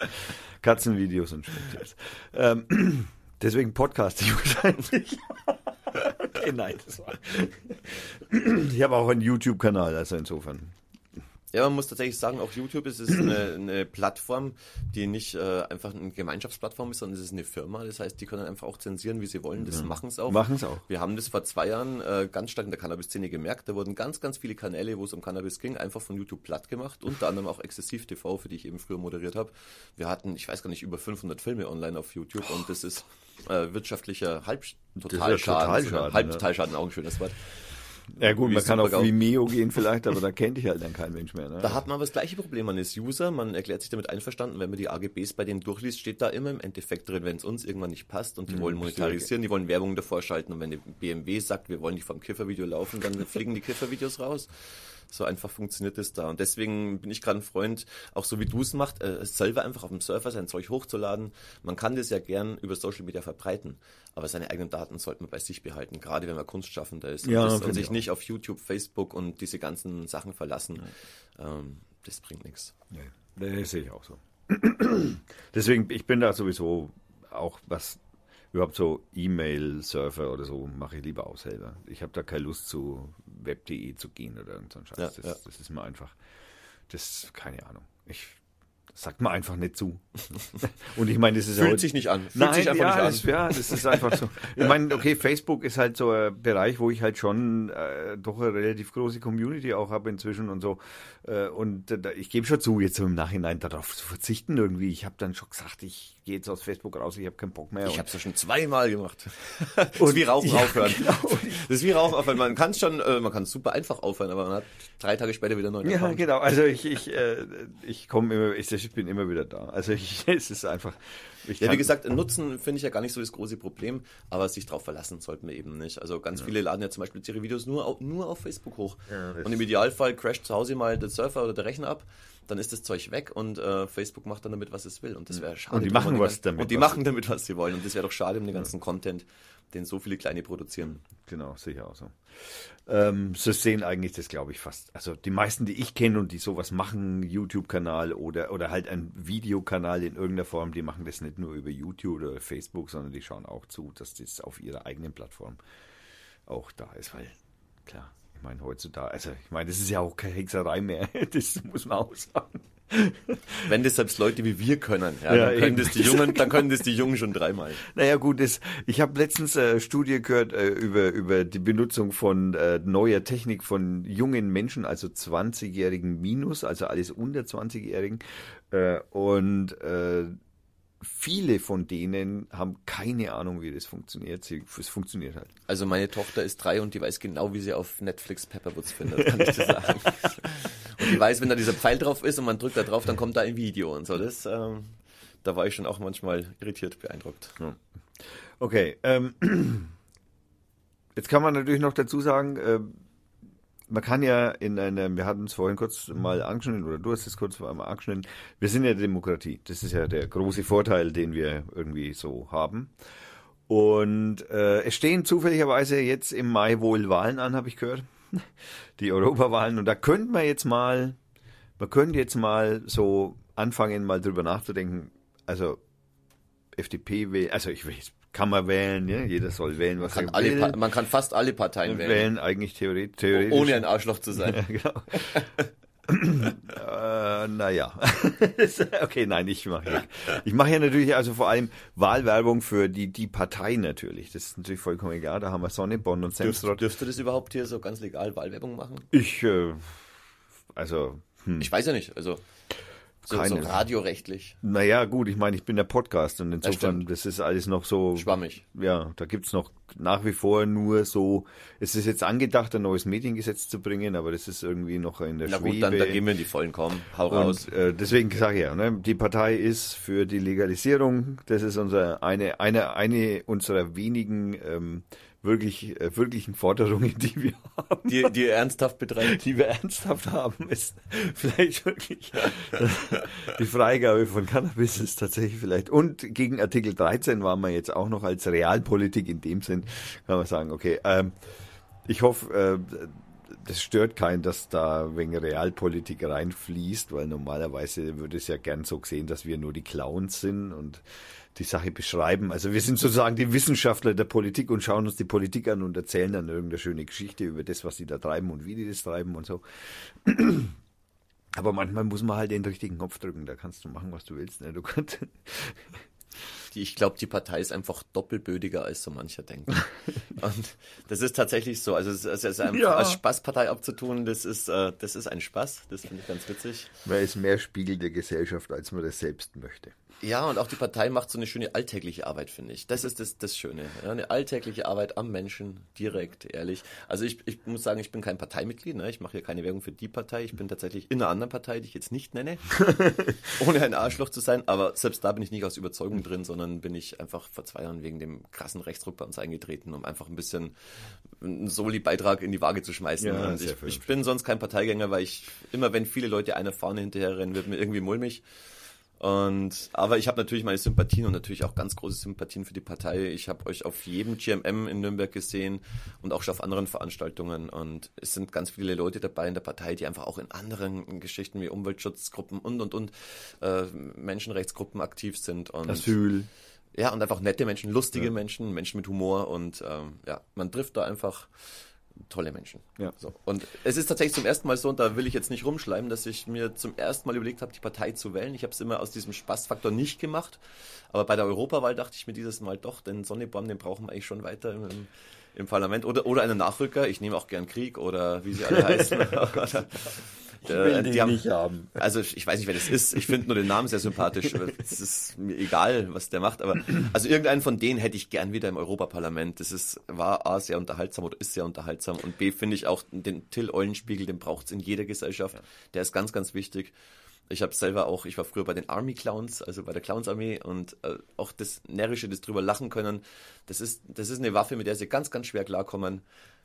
Katzenvideos und Schminktipps. Ähm, deswegen Podcast ich wahrscheinlich. Nein, das war. Ich habe auch einen YouTube-Kanal, also insofern. Ja, man muss tatsächlich sagen, auch YouTube ist, ist eine, eine Plattform, die nicht äh, einfach eine Gemeinschaftsplattform ist, sondern es ist eine Firma. Das heißt, die können einfach auch zensieren, wie sie wollen. Das machen es auch. Machen's auch. Wir haben das vor zwei Jahren äh, ganz stark in der Cannabis-Szene gemerkt. Da wurden ganz, ganz viele Kanäle, wo es um Cannabis ging, einfach von YouTube platt gemacht. Unter anderem auch Exzessiv TV, für die ich eben früher moderiert habe. Wir hatten, ich weiß gar nicht, über 500 Filme online auf YouTube und das ist äh, wirtschaftlicher Halb ja Totalschaden. Totalschaden, Halb ja. Totalschaden, auch ein schönes Wort. Ja gut, man kann auf Vimeo gehen vielleicht, aber da kennt dich halt dann kein Mensch mehr. Ne? Da hat man aber das gleiche Problem. Man ist User, man erklärt sich damit einverstanden. Wenn man die AGBs bei denen durchliest, steht da immer im Endeffekt drin, wenn es uns irgendwann nicht passt und die wollen bist du monetarisieren, die wollen Werbung davor schalten und wenn die BMW sagt, wir wollen nicht vom Kiffervideo laufen, dann fliegen die Kiffervideos raus. So einfach funktioniert es da. Und deswegen bin ich gerade ein Freund, auch so wie du es machst, äh, selber einfach auf dem Surfer sein Zeug hochzuladen. Man kann das ja gern über Social Media verbreiten, aber seine eigenen Daten sollte man bei sich behalten, gerade wenn man Kunstschaffender ist Ja, und, das, und ich sich nicht auf YouTube, Facebook und diese ganzen Sachen verlassen. Ähm, das bringt nichts. Nee, das sehe ich auch so. Deswegen, ich bin da sowieso auch was überhaupt so E-Mail-Surfer oder so mache ich lieber aus selber. Ich habe da keine Lust zu web.de zu gehen oder irgend so ein Scheiß. Ja, das, ja. das ist mir einfach, das keine Ahnung. Ich das sagt mir einfach nicht zu. Und ich meine, das ist ja Fühlt heute- sich nicht an. Fühlt Nein, sich einfach ja, nicht an. Das, ja, das ist einfach so. Ich meine, okay, Facebook ist halt so ein Bereich, wo ich halt schon äh, doch eine relativ große Community auch habe inzwischen und so. Äh, und äh, ich gebe schon zu, jetzt im Nachhinein darauf zu verzichten irgendwie. Ich habe dann schon gesagt, ich gehe jetzt aus Facebook raus, ich habe keinen Bock mehr. Ich habe es ja schon zweimal gemacht. das ist wie Rauchen Ja, aufhören. genau. Das ist wie Rauchen aufhören. Man kann schon, äh, man kann super einfach aufhören, aber man hat drei Tage später wieder neu ja, genau. Also ich, ich, äh, ich komme immer, ich, ich bin immer wieder da. Also ich, es ist einfach. Ja, wie gesagt, Nutzen finde ich ja gar nicht so das große Problem, aber sich drauf verlassen sollten wir eben nicht. Also ganz viele laden ja zum Beispiel ihre Videos nur auf, nur auf Facebook hoch. Ja, und im Idealfall crasht zu Hause mal der Surfer oder der Rechner ab, dann ist das Zeug weg und äh, Facebook macht dann damit, was es will. Und das wäre schade. Und die machen was damit, Und die was machen damit, was sie wollen. Und das wäre doch schade um den ganzen Content, den so viele Kleine produzieren. Genau, sicher auch so. Ähm, so sehen eigentlich das, glaube ich, fast. Also die meisten, die ich kenne und die sowas machen, YouTube-Kanal oder, oder halt ein Videokanal in irgendeiner Form, die machen das nicht nur über YouTube oder Facebook, sondern die schauen auch zu, dass das auf ihrer eigenen Plattform auch da ist, weil klar, ich meine heutzutage, also ich meine, das ist ja auch keine Hexerei mehr, das muss man auch sagen. Wenn das selbst Leute wie wir können, ja, Ja, dann, können eben. das die Jungen, dann können das die Jungen schon dreimal. Naja gut, das, ich habe letztens äh, Studie gehört äh, über, über die Benutzung von äh, neuer Technik von jungen Menschen, also 20-Jährigen minus, also alles unter 20-Jährigen. Äh, und äh, viele von denen haben keine Ahnung, wie das funktioniert. Sie, es funktioniert halt. Also meine Tochter ist drei und die weiß genau, wie sie auf Netflix Pepperwoods findet, kann ich dir sagen. die weiß, wenn da dieser Pfeil drauf ist und man drückt da drauf, dann kommt da ein Video und so. Das, ähm, da war ich schon auch manchmal irritiert, beeindruckt. Okay, ähm, jetzt kann man natürlich noch dazu sagen, äh, man kann ja in einer, wir hatten es vorhin kurz mal angeschnitten, oder du hast es kurz mal angeschnitten, wir sind ja Demokratie. Das ist ja der große Vorteil, den wir irgendwie so haben. Und äh, es stehen zufälligerweise jetzt im Mai wohl Wahlen an, habe ich gehört. Die Europawahlen. Und da könnte man jetzt mal, man könnte jetzt mal so anfangen, mal drüber nachzudenken. Also FDP wählen, also ich weiß, kann man wählen, ja? jeder soll wählen, was Kann er will. Man kann fast alle Parteien wählen, wählen eigentlich theoretisch. theoretisch. ohne ein Arschloch zu sein. Ja, genau. äh, naja. okay, nein, ich mache hier. Ich mache hier natürlich also vor allem Wahlwerbung für die, die Partei natürlich. Das ist natürlich vollkommen egal. Da haben wir Sonne, Bonn und Dürft, Semstrott. dürfte das überhaupt hier so ganz legal Wahlwerbung machen? Ich, äh, also, hm. Ich weiß ja nicht. Also so, so Keine. radiorechtlich. naja, gut, ich meine, ich bin der Podcast und insofern, stimmt. das ist alles noch so. Schwammig. Ja, da gibt's noch nach wie vor nur so, es ist jetzt angedacht, ein neues Mediengesetz zu bringen, aber das ist irgendwie noch in der Na Schwebe. gut, dann da gehen wir in die Vollen, komm, hau raus. Und äh, deswegen sage ich ja, ne, die Partei ist für die Legalisierung. Das ist unser eine eine eine unserer wenigen ähm, wirklich äh, wirklichen Forderungen, die wir haben, Die, die ihr ernsthaft betreibt. die wir ernsthaft haben, ist vielleicht wirklich die Freigabe von Cannabis ist tatsächlich vielleicht und gegen Artikel 13 waren wir jetzt auch noch als Realpolitik in dem Sinn, kann man sagen, okay. Ähm, ich hoffe, äh, das stört keinen, dass da wegen Realpolitik reinfließt, weil normalerweise würde es ja gern so gesehen, dass wir nur die Clowns sind und die Sache beschreiben. Also wir sind sozusagen die Wissenschaftler der Politik und schauen uns die Politik an und erzählen dann irgendeine schöne Geschichte über das, was die da treiben und wie die das treiben und so. Aber manchmal muss man halt den richtigen Knopf drücken, da kannst du machen, was du willst. Ne? Du kannst, ich glaube, die Partei ist einfach doppelbödiger, als so mancher denkt. Und das ist tatsächlich so. Also es es ist einfach Ja. als Spaßpartei abzutun, das ist, äh, das ist ein Spaß. Das finde ich ganz witzig. man ist mehr Spiegel der Gesellschaft, als man das selbst möchte. Ja, und auch die Partei macht so eine schöne alltägliche Arbeit, finde ich. Das ist das, das Schöne. Ja, eine alltägliche Arbeit am Menschen, direkt, ehrlich. Also ich, ich muss sagen, ich bin kein Parteimitglied. Ne? Ich mache hier keine Werbung für die Partei. Ich bin tatsächlich in einer anderen Partei, die ich jetzt nicht nenne, ohne ein Arschloch zu sein. Aber selbst da bin ich nicht aus Überzeugung drin, sondern bin ich einfach vor zwei Jahren wegen dem krassen Rechtsruck bei uns eingetreten, um einfach ein bisschen einen Soli-Beitrag in die Waage zu schmeißen. Ja, ich, ich bin sonst kein Parteigänger, weil ich immer, wenn viele Leute einer Fahne hinterher rennen, wird mir irgendwie mulmig. Und aber ich habe natürlich meine Sympathien und natürlich auch ganz große Sympathien für die Partei. Ich habe euch auf jedem GMM in Nürnberg gesehen und auch schon auf anderen Veranstaltungen. Und es sind ganz viele Leute dabei in der Partei, die einfach auch in anderen Geschichten wie Umweltschutzgruppen und und und äh, Menschenrechtsgruppen aktiv sind. Und Asyl. ja, und einfach nette Menschen, lustige Menschen, Menschen mit Humor und ähm, ja, man trifft da einfach tolle Menschen. Ja. So. Und es ist tatsächlich zum ersten Mal so, und da will ich jetzt nicht rumschleimen, dass ich mir zum ersten Mal überlegt habe, die Partei zu wählen. Ich habe es immer aus diesem Spaßfaktor nicht gemacht, aber bei der Europawahl dachte ich mir dieses Mal doch, den Sonneborn, den brauchen wir eigentlich schon weiter im, im, im Parlament oder, oder einen Nachrücker. Ich nehme auch gern Krieg oder wie sie alle heißen. Oder, Ich will den nicht haben. also ich weiß nicht, wer das ist. Ich finde nur den Namen sehr sympathisch. Es ist mir egal, was der macht. Aber also irgendeinen von denen hätte ich gern wieder im Europaparlament. Das ist war a sehr unterhaltsam oder ist sehr unterhaltsam und b finde ich auch den Till Eulenspiegel, den braucht es in jeder Gesellschaft. Der ist ganz, ganz wichtig. Ich habe selber auch, ich war früher bei den Army Clowns, also bei der Clownsarmee und äh, auch das närrische, das drüber lachen können. Das ist das ist eine Waffe, mit der sie ganz, ganz schwer klarkommen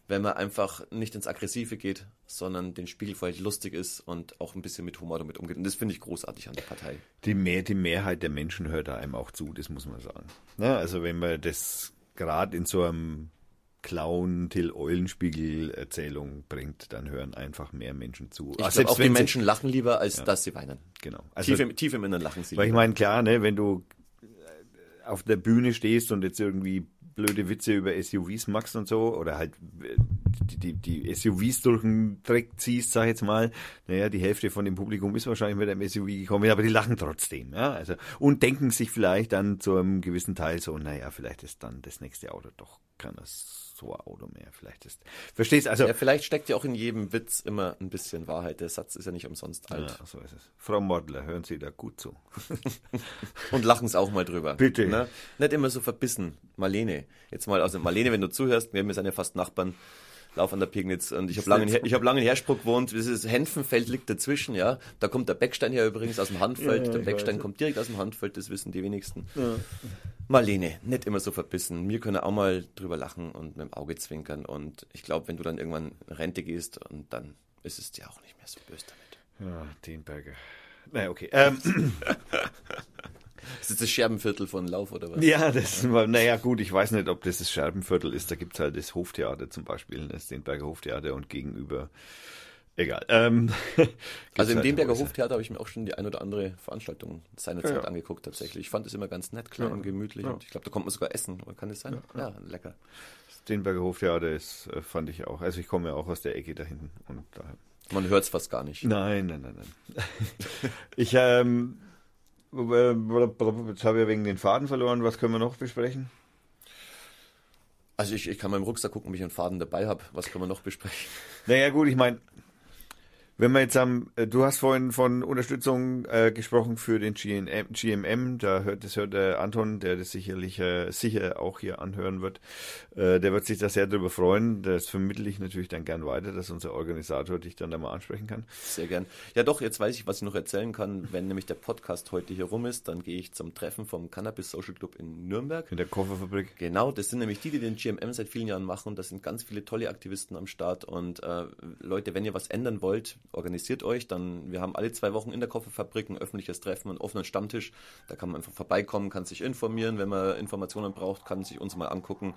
wenn man einfach nicht ins Aggressive geht, sondern den Spiegel vielleicht lustig ist und auch ein bisschen mit Humor damit umgeht. Und das finde ich großartig an der Partei. Die, Mehr, die Mehrheit der Menschen hört da einem auch zu, das muss man sagen. Ja, also wenn man das gerade in so einem Clown Till Eulenspiegel Erzählung bringt, dann hören einfach mehr Menschen zu. Ich glaube, auch die wenn sie- Menschen lachen lieber, als dass sie weinen. genau. Also, tief, im, tief im Inneren lachen sie. weil ich lieber. meine, klar, ne, wenn du auf der Bühne stehst und jetzt irgendwie blöde Witze über SUVs machst und so, oder halt äh, die, die, die SUVs durch den Dreck ziehst, sag ich jetzt mal, naja, die Hälfte von dem Publikum ist wahrscheinlich mit einem SUV gekommen, aber die lachen trotzdem, ja, also, und denken sich vielleicht dann zu einem gewissen Teil so, naja, vielleicht ist dann das nächste Auto doch kein so ein Auto mehr, vielleicht ist, verstehst, also, ja, vielleicht steckt ja auch in jedem Witz immer ein bisschen Wahrheit. Der Satz ist ja nicht umsonst alt. ja, so ist es. Frau Mordler, hören Sie da gut zu. Und lachen es auch mal drüber. Bitte. Ne? Nicht immer so verbissen. Marlene. Jetzt mal, also Marlene, wenn du zuhörst, wir, wir sind ja fast Nachbarn. Lauf an der Pegnitz und ich habe lange, in Her- ich habe lange in Herschbruck gewohnt. Dieses Henfenfeld liegt dazwischen, ja. Da kommt der Beckstein ja übrigens aus dem Handfeld. Ja, der Beckstein kommt direkt aus dem Handfeld, das wissen die wenigsten. Marlene, nicht immer so verbissen. Wir können auch mal drüber lachen und mit dem Auge zwinkern. Und ich glaube, wenn du dann irgendwann in Rente gehst und dann ist es dir auch nicht mehr so böse damit. Ja, Denberger. Naja, okay. Ähm, Ist das das Scherbenviertel von Lauf oder was? Ja, das war, naja, gut, ich weiß nicht, ob das das Scherbenviertel ist. Da gibt's halt das Hoftheater zum Beispiel, das Denberger Hoftheater und gegenüber. Egal. Ähm, Also im halt Demberger Häuser. Hoftheater habe ich mir auch schon die ein oder andere Veranstaltung seinerzeit Ja, ja. angeguckt tatsächlich. Ich fand es immer ganz nett, klein Ja, und gemütlich. ja. Und ich glaube, da kommt man sogar essen. Oder kann das sein? Ja, lecker. Das Denberger Hoftheater ist, äh, fand ich auch. Also ich komme ja auch aus der Ecke da hinten. Und da, Man hört es fast gar nicht. nein, nein, nein, nein. ich, ähm, äh, jetzt habe ich wegen den Faden verloren. Was können wir noch besprechen? Also ich, ich kann mal im Rucksack gucken, ob ich einen Faden dabei habe. Was können wir noch besprechen? Naja, gut, ich meine, wenn wir jetzt am, äh, du hast vorhin von Unterstützung äh, gesprochen für den GNM, GMM, da hört, das hört der Anton, der das sicherlich äh, sicher auch hier anhören wird, äh, der wird sich da sehr drüber freuen. Das vermittle ich natürlich dann gern weiter, dass unser Organisator dich dann da mal ansprechen kann. Sehr gern. Ja doch, jetzt weiß ich, was ich noch erzählen kann. Wenn nämlich der Podcast heute hier rum ist, dann gehe ich zum Treffen vom Cannabis Social Club in Nürnberg. In der Kofferfabrik. Genau, das sind nämlich die, die den GMM seit vielen Jahren machen. Das sind ganz viele tolle Aktivisten am Start. Und äh, Leute, wenn ihr was ändern wollt, organisiert euch. Dann, wir haben alle zwei Wochen in der Kofferfabrik ein öffentliches Treffen, einen offenen Stammtisch. Da kann man einfach vorbeikommen, kann sich informieren. Wenn man Informationen braucht, kann sich uns mal angucken.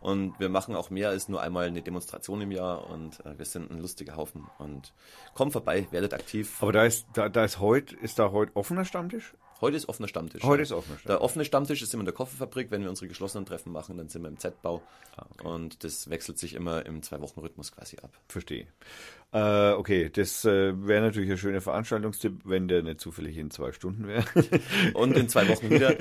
Und wir machen auch mehr als nur einmal eine Demonstration im Jahr. Und äh, wir sind ein lustiger Haufen. Und kommt vorbei, werdet aktiv. Aber da ist, da, da ist heute, ist da heute offener Stammtisch? Heute ist offener Stammtisch. Heute ja. ist offener Stammtisch. Der offene Stammtisch ist immer in der Kofferfabrik. Wenn wir unsere geschlossenen Treffen machen, dann sind wir im Z-Bau. Ah, Und das wechselt sich immer im Zwei-Wochen-Rhythmus quasi ab. Verstehe. Äh, okay, das äh, wäre natürlich ein schöner Veranstaltungstipp, wenn der nicht zufällig in zwei Stunden wäre. Und in zwei Wochen wieder.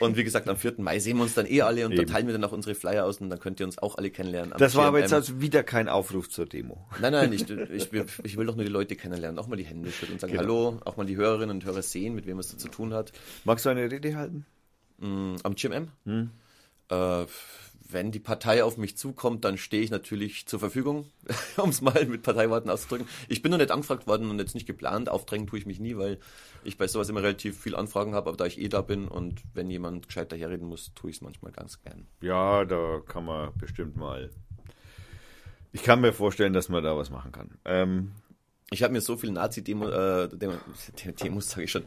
Und wie gesagt, am 4. Mai sehen wir uns dann eh alle und da Eben. teilen wir dann auch unsere Flyer aus und dann könnt ihr uns auch alle kennenlernen. Das war aber jetzt also wieder kein Aufruf zur Demo. Nein, nein, ich, ich, ich will doch nur die Leute kennenlernen, auch mal die Hände schütteln und sagen Genau. Hallo, auch mal die Hörerinnen und Hörer sehen, mit wem es da zu tun hat. Hat. Magst du eine Rede halten? Mm, am GMM? Hm. Äh, wenn die Partei auf mich zukommt, dann stehe ich natürlich zur Verfügung, um es mal mit Parteiworten auszudrücken. Ich bin noch nicht angefragt worden und jetzt nicht geplant. Aufdrängen tue ich mich nie, weil ich bei sowas immer relativ viel Anfragen habe, aber da ich eh da bin und wenn jemand gescheit daherreden muss, tue ich es manchmal ganz gern. Ja, da kann man bestimmt mal. Ich kann mir vorstellen, dass man da was machen kann. Ähm, ich habe mir so viel Nazi-Demo, äh, Demos, sage ich schon,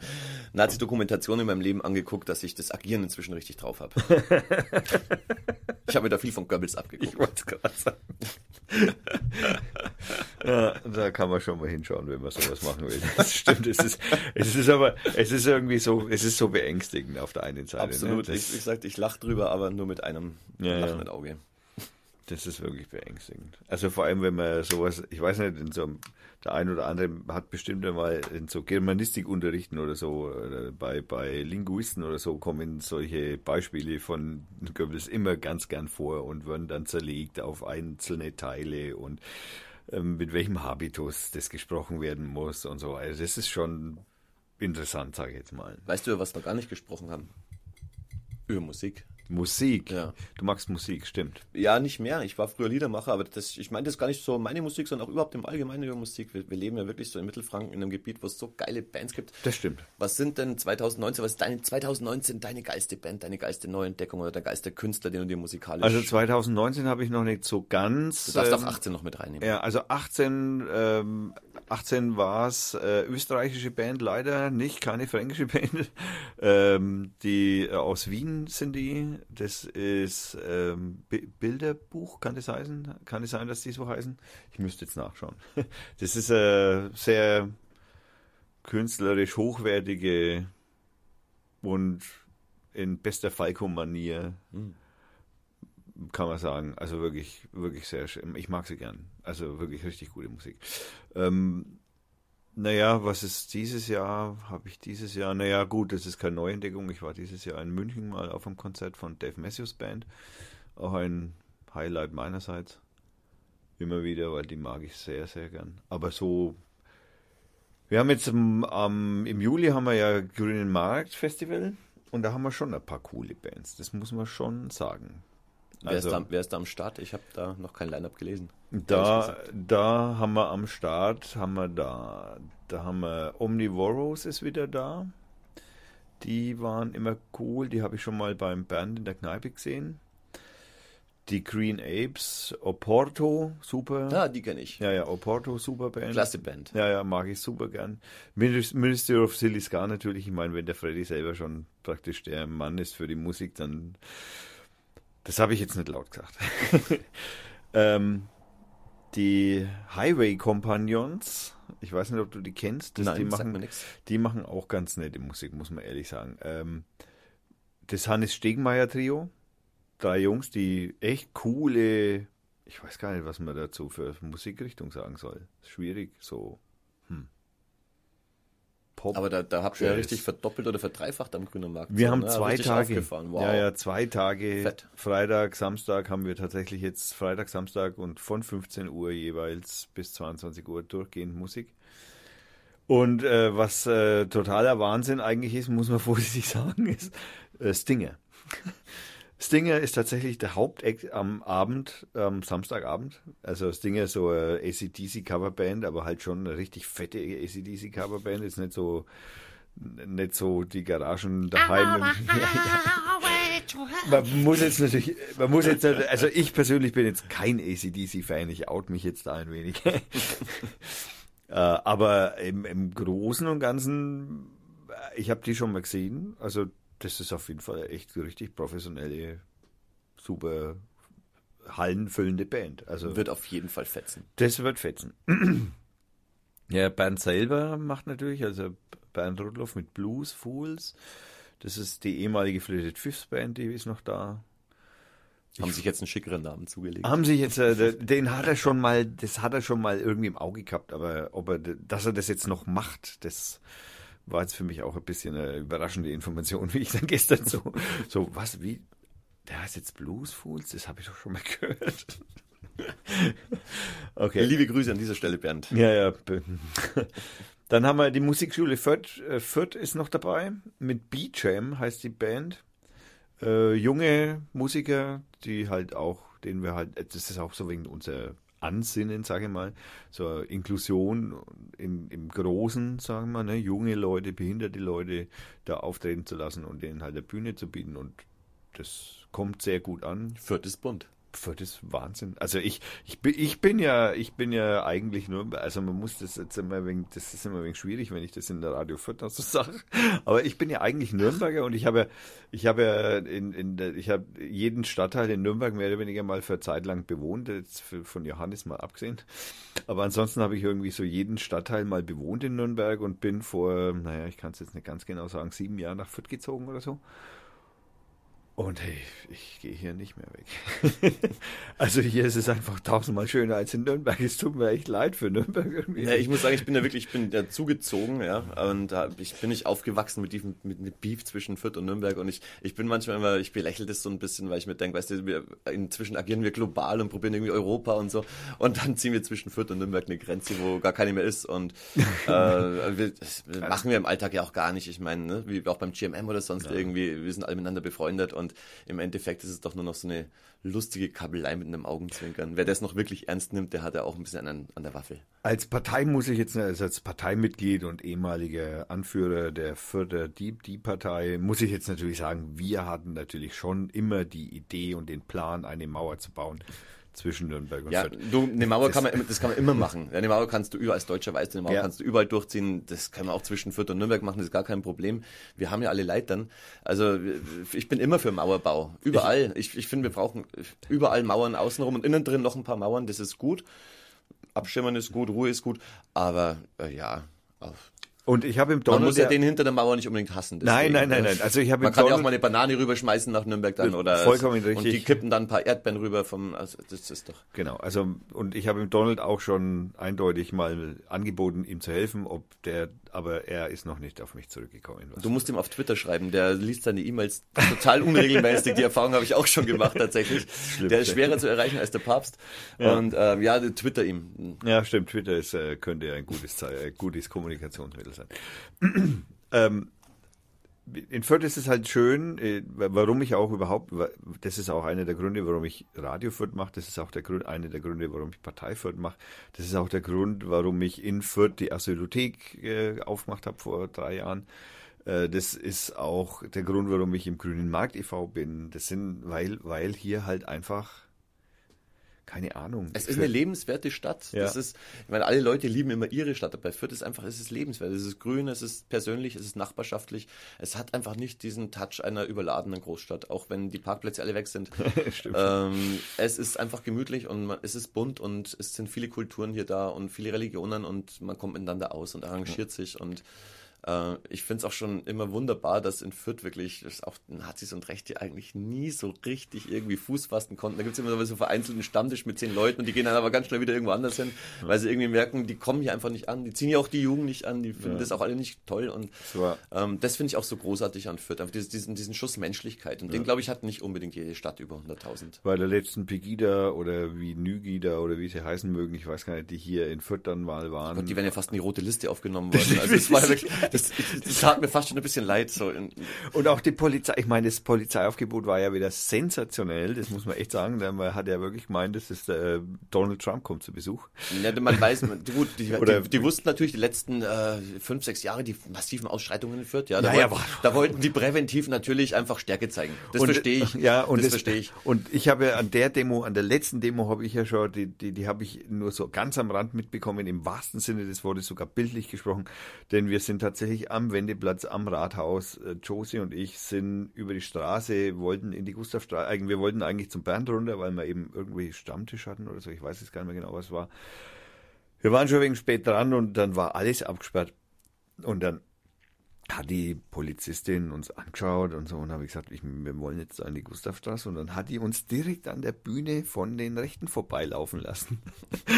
Nazi-Dokumentationen in meinem Leben angeguckt, dass ich das Agieren inzwischen richtig drauf habe. ich habe mir da viel von Goebbels abgeguckt. Ich wollte gerade sagen. ja, da kann man schon mal hinschauen, wenn man sowas machen will. Das stimmt. Es ist, es ist aber, es ist irgendwie so, es ist so beängstigend auf der einen Seite. Ne? Absolut. Ne? Ich, ich sagte, ich lache drüber, aber nur mit einem ja, lachenden. Auge. Das ist wirklich beängstigend. Also vor allem, wenn man sowas, ich weiß nicht, in so einem, der ein oder andere hat bestimmt einmal in so Germanistikunterrichten oder so, oder bei, bei Linguisten oder so kommen solche Beispiele von Goebbels immer ganz gern vor und werden dann zerlegt auf einzelne Teile und ähm, mit welchem Habitus das gesprochen werden muss und so. Also das ist schon interessant, sage ich jetzt mal. Weißt du, was wir gar nicht gesprochen haben? Über Musik. Musik. Ja. Du magst Musik, stimmt. Ja, nicht mehr. Ich war früher Liedermacher, aber das, ich meine das gar nicht so meine Musik, sondern auch überhaupt im Allgemeinen über Musik. Wir, wir, leben ja wirklich so in Mittelfranken in einem Gebiet, wo es so geile Bands gibt. Das stimmt. Was sind denn 2019, was ist deine 2019 deine geilste Band, deine geilste Neuentdeckung oder der geilste Künstler, den du dir musikalisch... Also 2019 habe ich noch nicht so ganz... Du darfst ähm, auch 18 noch mit reinnehmen. Ja, also 18, ähm, 18 war es äh, österreichische Band, leider nicht, keine fränkische Band. ähm, die äh, aus Wien sind die. Das ist ähm, Bilderbuch, kann das heißen? Kann es sein, dass die so heißen? Ich müsste jetzt nachschauen. Das ist äh, sehr künstlerisch hochwertige und in bester Falco-Manier. Mhm kann man sagen. Also wirklich, wirklich sehr schön. Ich mag sie gern. Also wirklich richtig gute Musik. Ähm, naja, was ist dieses Jahr? Habe ich dieses Jahr? Naja, gut, das ist keine Neuentdeckung. Ich war dieses Jahr in München mal auf einem Konzert von Dave Matthews Band. Auch ein Highlight meinerseits. Immer wieder, weil die mag ich sehr, sehr gern. Aber so. Wir haben jetzt im, um, im Juli haben wir ja Grünen Markt Festival und da haben wir schon ein paar coole Bands. Das muss man schon sagen. Wer, also, ist da, wer ist da am Start? Ich habe da noch kein Line-Up gelesen. Da, da haben wir am Start, haben wir da, da haben wir Omnivoros ist wieder da. Die waren immer cool, die habe ich schon mal beim Band in der Kneipe gesehen. Die Green Apes, Oporto, super. Ja, die kenne ich. Ja, ja, Oporto, super Band. Klasse Band. Ja, ja, mag ich super gern. Ministry of Silly Scar natürlich. Ich meine, wenn der Freddy selber schon praktisch der Mann ist für die Musik, dann das habe ich jetzt nicht laut gesagt. ähm, die Highway Companions, ich weiß nicht, ob du die kennst. Das, Nein, die machen, die machen auch ganz nette Musik, muss man ehrlich sagen. Ähm, das Hannes Stegmeier Trio, drei Jungs, die echt coole, ich weiß gar nicht, was man dazu für Musikrichtung sagen soll. Schwierig, so Pop. Aber da, da habt ihr ja richtig verdoppelt oder verdreifacht am grünen Markt. Wir so, haben ne? zwei Tage. Wow. Ja, ja, zwei Tage. Fett. Freitag, Samstag haben wir tatsächlich jetzt Freitag, Samstag und von 15 Uhr jeweils bis 22 Uhr durchgehend Musik. Und äh, was äh, totaler Wahnsinn eigentlich ist, muss man vorsichtig sagen, ist äh, Stinger. Stinger ist tatsächlich der Hauptact am Abend, am Samstagabend. Also Stinger ist so eine ACDC Coverband, aber halt schon eine richtig fette ACDC Coverband. Ist nicht so, nicht so die Garagen daheim. man muss jetzt natürlich, man muss jetzt, also ich persönlich bin jetzt kein ACDC-Fan, ich out mich jetzt da ein wenig. Äh, aber im, im Großen und Ganzen, ich habe die schon mal gesehen, also das ist auf jeden Fall echt richtig professionelle, super hallenfüllende Band. Also wird auf jeden Fall fetzen. Das wird fetzen. ja, Band selber macht natürlich, also Bernd Rudloff mit Blues Fools. Das ist die ehemalige Fluted Fifths Band, die ist noch da. Haben ich, sich jetzt einen schickeren Namen zugelegt. Haben sich jetzt, äh, den hat er schon mal, das hat er schon mal irgendwie im Auge gehabt, aber ob er, dass er das jetzt noch macht, das war jetzt für mich auch ein bisschen eine überraschende Information, wie ich dann gestern so, so was, wie, der heißt jetzt Blues Fools? Das habe ich doch schon mal gehört. okay. Liebe Grüße an dieser Stelle, Bernd. Ja, ja. Dann haben wir die Musikschule Fürth, äh, Fürth ist noch dabei. Mit B-Jam heißt die Band. Äh, junge Musiker, die halt auch, denen wir halt, das ist auch so wegen unser Ansinnen, sage ich mal, so Inklusion im, im Großen, sagen wir mal, ne, junge Leute, behinderte Leute da auftreten zu lassen und denen halt eine Bühne zu bieten. Und das kommt sehr gut an. Fürth ist bunt. Fürth ist Wahnsinn. Also ich, ich bin, ich bin ja, ich bin ja eigentlich nur, also man muss das jetzt immer wegen, das ist immer wenig schwierig, wenn ich das in der Radio Fürth so sage. Aber ich bin ja eigentlich Nürnberger und ich habe, ich habe ja in, in ich habe jeden Stadtteil in Nürnberg mehr oder weniger mal für Zeit lang bewohnt, jetzt von Johannes mal abgesehen. Aber ansonsten habe ich irgendwie so jeden Stadtteil mal bewohnt in Nürnberg und bin vor, naja, ich kann es jetzt nicht ganz genau sagen, sieben Jahren nach Fürth gezogen oder so. Und hey, ich gehe hier nicht mehr weg. also hier ist es einfach tausendmal schöner als in Nürnberg. Es tut mir echt leid für Nürnberg irgendwie. Ja, ich muss sagen, ich bin da wirklich, ich bin da zugezogen, ja. Und da ich bin nicht aufgewachsen mit diesem mit, mit Beef zwischen Fürth und Nürnberg. Und ich, ich bin manchmal immer, ich belächle das so ein bisschen, weil ich mir denke, weißt du, wir, inzwischen agieren wir global und probieren irgendwie Europa und so. Und dann ziehen wir zwischen Fürth und Nürnberg eine Grenze, wo gar keine mehr ist. Und äh, wir, das machen wir im Alltag ja auch gar nicht. Ich meine, ne, wie auch beim GMM oder sonst ja. irgendwie, wir sind alle miteinander befreundet und im Endeffekt ist es doch nur noch so eine lustige Kabelei mit einem Augenzwinkern. Wer das noch wirklich ernst nimmt, der hat ja auch ein bisschen an, an der Waffe. Als Partei muss ich jetzt, also als Parteimitglied und ehemaliger Anführer der Fürther Dieb, die Partei, muss ich jetzt natürlich sagen, wir hatten natürlich schon immer die Idee und den Plan, eine Mauer zu bauen zwischen Nürnberg und Ja, Fürth. du, eine Mauer kann man, das kann man immer machen. Eine Mauer kannst du überall, als Deutscher weißt du, eine Mauer Ja. kannst du überall durchziehen. Das kann man auch zwischen Fürth und Nürnberg machen, das ist gar kein Problem. Wir haben ja alle Leitern. Also, ich bin immer für Mauerbau. Überall. Ich, ich finde, wir brauchen überall Mauern außenrum und innen drin noch ein paar Mauern, das ist gut. Abschirmen ist gut, Ruhe ist gut. Aber, äh, ja, auf. Und ich habe im Man Donald muss ja den hinter der Mauer nicht unbedingt hassen. Nein, deswegen, nein, nein, äh, nein. Also ich habe Man im kann ja auch mal eine Banane rüberschmeißen nach Nürnberg dann oder Vollkommen und richtig. die kippen dann ein paar Erdbeeren rüber vom also das ist doch Genau, also und ich habe dem Donald auch schon eindeutig mal angeboten, ihm zu helfen, ob der, aber er ist noch nicht auf mich zurückgekommen. Du musst ihm auf Twitter schreiben, der liest seine E-Mails total unregelmäßig. Die Erfahrung habe ich auch schon gemacht tatsächlich. Schlimm, der ist schwerer zu erreichen als der Papst. Ja. Und ähm, ja, Twitter ihm. Ja, stimmt. Twitter ist, äh, könnte ja ein gutes, äh, gutes Kommunikationsmittel sein. ähm, in Fürth ist es halt schön, äh, warum ich auch überhaupt, das ist auch einer der Gründe, warum ich Radio Fürth mache, das ist auch der Grund, einer der Gründe, warum ich Partei Fürth mache, das ist auch der Grund, warum ich in Fürth die Asylothek äh, aufgemacht habe vor drei Jahren. Äh, Das ist auch der Grund, warum ich im Grünen Markt e.V. bin. Das sind, weil, weil hier halt einfach, keine Ahnung. Es ist eine lebenswerte Stadt. Ja. Das ist, ich meine, alle Leute lieben immer ihre Stadt. Aber Fürth ist einfach, es ist lebenswert. Es ist grün, es ist persönlich, es ist nachbarschaftlich. Es hat einfach nicht diesen Touch einer überladenen Großstadt, auch wenn die Parkplätze alle weg sind. Stimmt. ähm, es ist einfach gemütlich und man, es ist bunt und es sind viele Kulturen hier da und viele Religionen und man kommt miteinander aus und arrangiert sich und äh, ich finde es auch schon immer wunderbar, dass in Fürth wirklich dass auch Nazis und Rechte eigentlich nie so richtig irgendwie Fuß fassen konnten. Da gibt es immer so vereinzelten Stammtisch mit zehn Leuten und die gehen dann aber ganz schnell wieder irgendwo anders hin, weil sie irgendwie merken, die kommen hier einfach nicht an. Die ziehen ja auch die Jugend nicht an, die finden Ja. das auch alle nicht toll und ähm, das finde ich auch so großartig an Fürth. Einfach diesen, diesen, Schuss Menschlichkeit und den, glaube ich, hat nicht unbedingt jede Stadt über 100.000. bei der letzten Pegida oder wie Nügida oder wie sie heißen mögen, ich weiß gar nicht, die hier in Fürth dann mal waren. Gott, die werden ja fast in die rote Liste aufgenommen worden. Also das war ja wirklich, das, das tat mir fast schon ein bisschen leid. So und auch die Polizei, ich meine, das Polizeiaufgebot war ja wieder sensationell, das muss man echt sagen. denn Man hat ja wirklich gemeint, das ist äh, Donald Trump kommt zu Besuch. ja, man weiß, gut, die, Oder- die, die wussten natürlich die letzten äh, fünf, sechs Jahre die massiven Ausschreitungen in Fürth. Ja, da, Ja, ja, wollten, aber- da wollten die präventiv natürlich einfach Stärke zeigen. Das verstehe ich. Ja, und das das, verstehe ich. Und ich habe ja an der Demo, an der letzten Demo habe ich ja schon, die, die, die habe ich nur so ganz am Rand mitbekommen, im wahrsten Sinne des Wortes, sogar bildlich gesprochen, denn wir sind tatsächlich am Wendeplatz, am Rathaus. Äh, Josie und ich sind über die Straße, wollten in die Gustavstraße, eigentlich, wir wollten eigentlich zum Bernd runter, weil wir eben irgendwie Stammtisch hatten oder so, ich weiß jetzt gar nicht mehr genau, was war. Wir waren schon wegen spät dran und dann war alles abgesperrt. Und dann hat die Polizistin uns angeschaut und so und habe ich gesagt, ich, wir wollen jetzt an die Gustavstraße und dann hat die uns direkt an der Bühne von den Rechten vorbeilaufen lassen.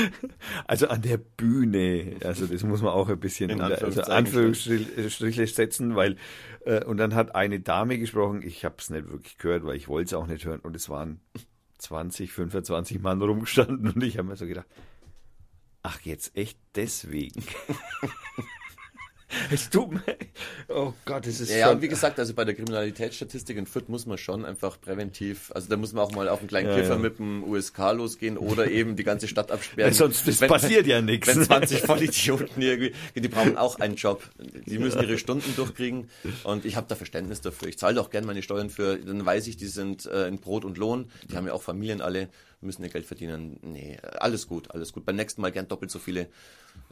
also an der Bühne. Also das muss man auch ein bisschen In unter also Anführungszeichen. Anführungsstriche setzen, weil äh, und dann hat eine Dame gesprochen, ich habe es nicht wirklich gehört, weil ich wollte es auch nicht hören und es waren 20, 25 Mann rumgestanden und ich habe mir so gedacht, ach jetzt echt deswegen. Es tut mir. Oh Gott, es ist Ja, ja, schon. und wie gesagt, also bei der Kriminalitätsstatistik in Fürth muss man schon einfach präventiv, also da muss man auch mal auf einen kleinen Ja, Kiffer ja. mit dem USK losgehen oder eben die ganze Stadt absperren. Weil sonst das Wenn- passiert ja nichts. Wenn 20 Vollidioten irgendwie, die brauchen auch einen Job. Die müssen ihre Stunden durchkriegen und ich habe da Verständnis dafür. Ich zahle auch gerne meine Steuern für, dann weiß ich, die sind äh, in Brot und Lohn, die haben ja auch Familien alle, müssen ihr Geld verdienen. Nee, alles gut, alles gut. Beim nächsten Mal gern doppelt so viele.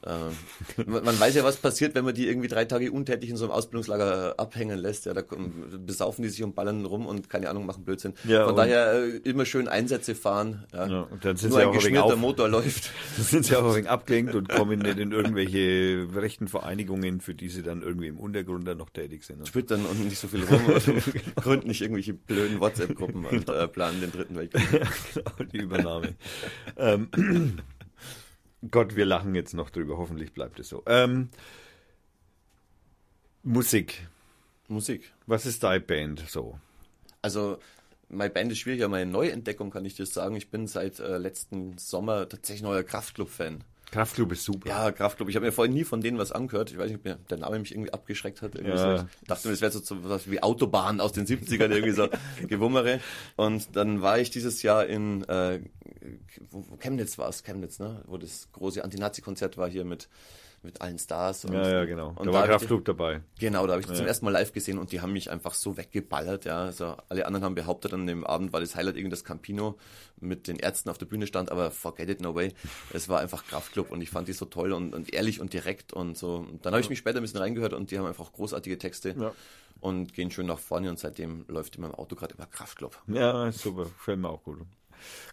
Äh, man weiß ja, was passiert, wenn man die irgendwie drei Tage untätig in so einem Ausbildungslager abhängen lässt. Ja, da besaufen die sich und ballern rum und keine Ahnung, machen Blödsinn. Ja, Von daher äh, immer schön Einsätze fahren. Ja. Ja, und dann sind Nur sie ein auch geschmierter Motor läuft. Dann sind sie auch ein wenig abgelenkt und kommen nicht in irgendwelche rechten Vereinigungen, für die sie dann irgendwie im Untergrund dann noch tätig sind. twittern und nicht so viel rum und gründen nicht irgendwelche blöden WhatsApp-Gruppen und äh, planen den dritten Weltkrieg. genau, die Übernahme. Gott, wir lachen jetzt noch drüber, hoffentlich bleibt es so. Ähm, Musik. Musik. Was ist deine Band so? Also, meine Band ist schwierig, aber meine Neuentdeckung kann ich dir sagen. Ich bin seit äh, letzten Sommer tatsächlich neuer Kraftclub-Fan. Kraftclub ist super. Ja, Kraftclub. Ich habe mir vorhin nie von denen was angehört. Ich weiß nicht, ob mir der Name mich irgendwie abgeschreckt hat. Irgendwie Ja. so. Ich dachte mir, das wäre so, so was wie Autobahn aus den 70ern, irgendwie so Gewummere. Und dann war ich dieses Jahr in äh, wo, wo Chemnitz war es, Chemnitz, ne? Wo das große Anti-Nazi-Konzert war hier mit mit allen Stars. Und, ja, ja, genau. Und da war die- Kraftclub dabei. Genau, da habe ich die zum ersten Mal live gesehen und die haben mich einfach so weggeballert. Ja, also alle anderen haben behauptet, an dem Abend war das Highlight irgendwie das Campino mit den Ärzten auf der Bühne stand, aber forget it, no way. Es war einfach Kraftclub und ich fand die so toll und, und ehrlich und direkt und so. Und dann habe ich mich später ein bisschen reingehört und die haben einfach großartige Texte Ja. und gehen schön nach vorne und seitdem läuft in meinem Auto gerade immer Kraftclub. Ja, super. Gefällt mir auch gut.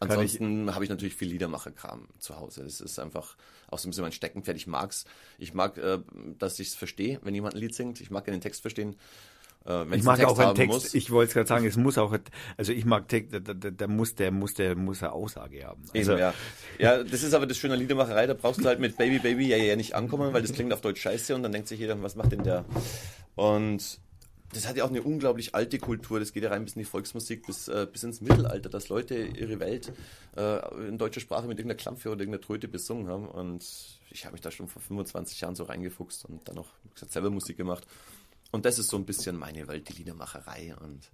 Ansonsten habe ich natürlich viel Liedermacher-Kram zu Hause. Das ist einfach auch so ein bisschen mein Steckenpferd. Ich mag's. Ich mag, äh, dass ich es verstehe, wenn jemand ein Lied singt. Ich mag den Text verstehen. Äh, Ich es mag auch einen Text. muss. Ich wollte es gerade sagen, es muss auch, also ich mag Text, da, da, da muss der, muss der, muss eine Aussage haben. Also, Eben, ja. ja, das ist aber das Schöne Liedermacherei, da brauchst du halt mit Baby Baby ja ja nicht ankommen, weil das klingt auf Deutsch scheiße und dann denkt sich jeder, was macht denn der? Und das hat ja auch eine unglaublich alte Kultur, das geht ja rein bis in die Volksmusik, bis, äh, bis ins Mittelalter, dass Leute ihre Welt äh, in deutscher Sprache mit irgendeiner Klampfe oder irgendeiner Tröte besungen haben und ich habe mich da schon vor 25 Jahren so reingefuchst und dann wie gesagt, selber Musik gemacht. Und das ist so ein bisschen meine Welt, die Liedermacherei und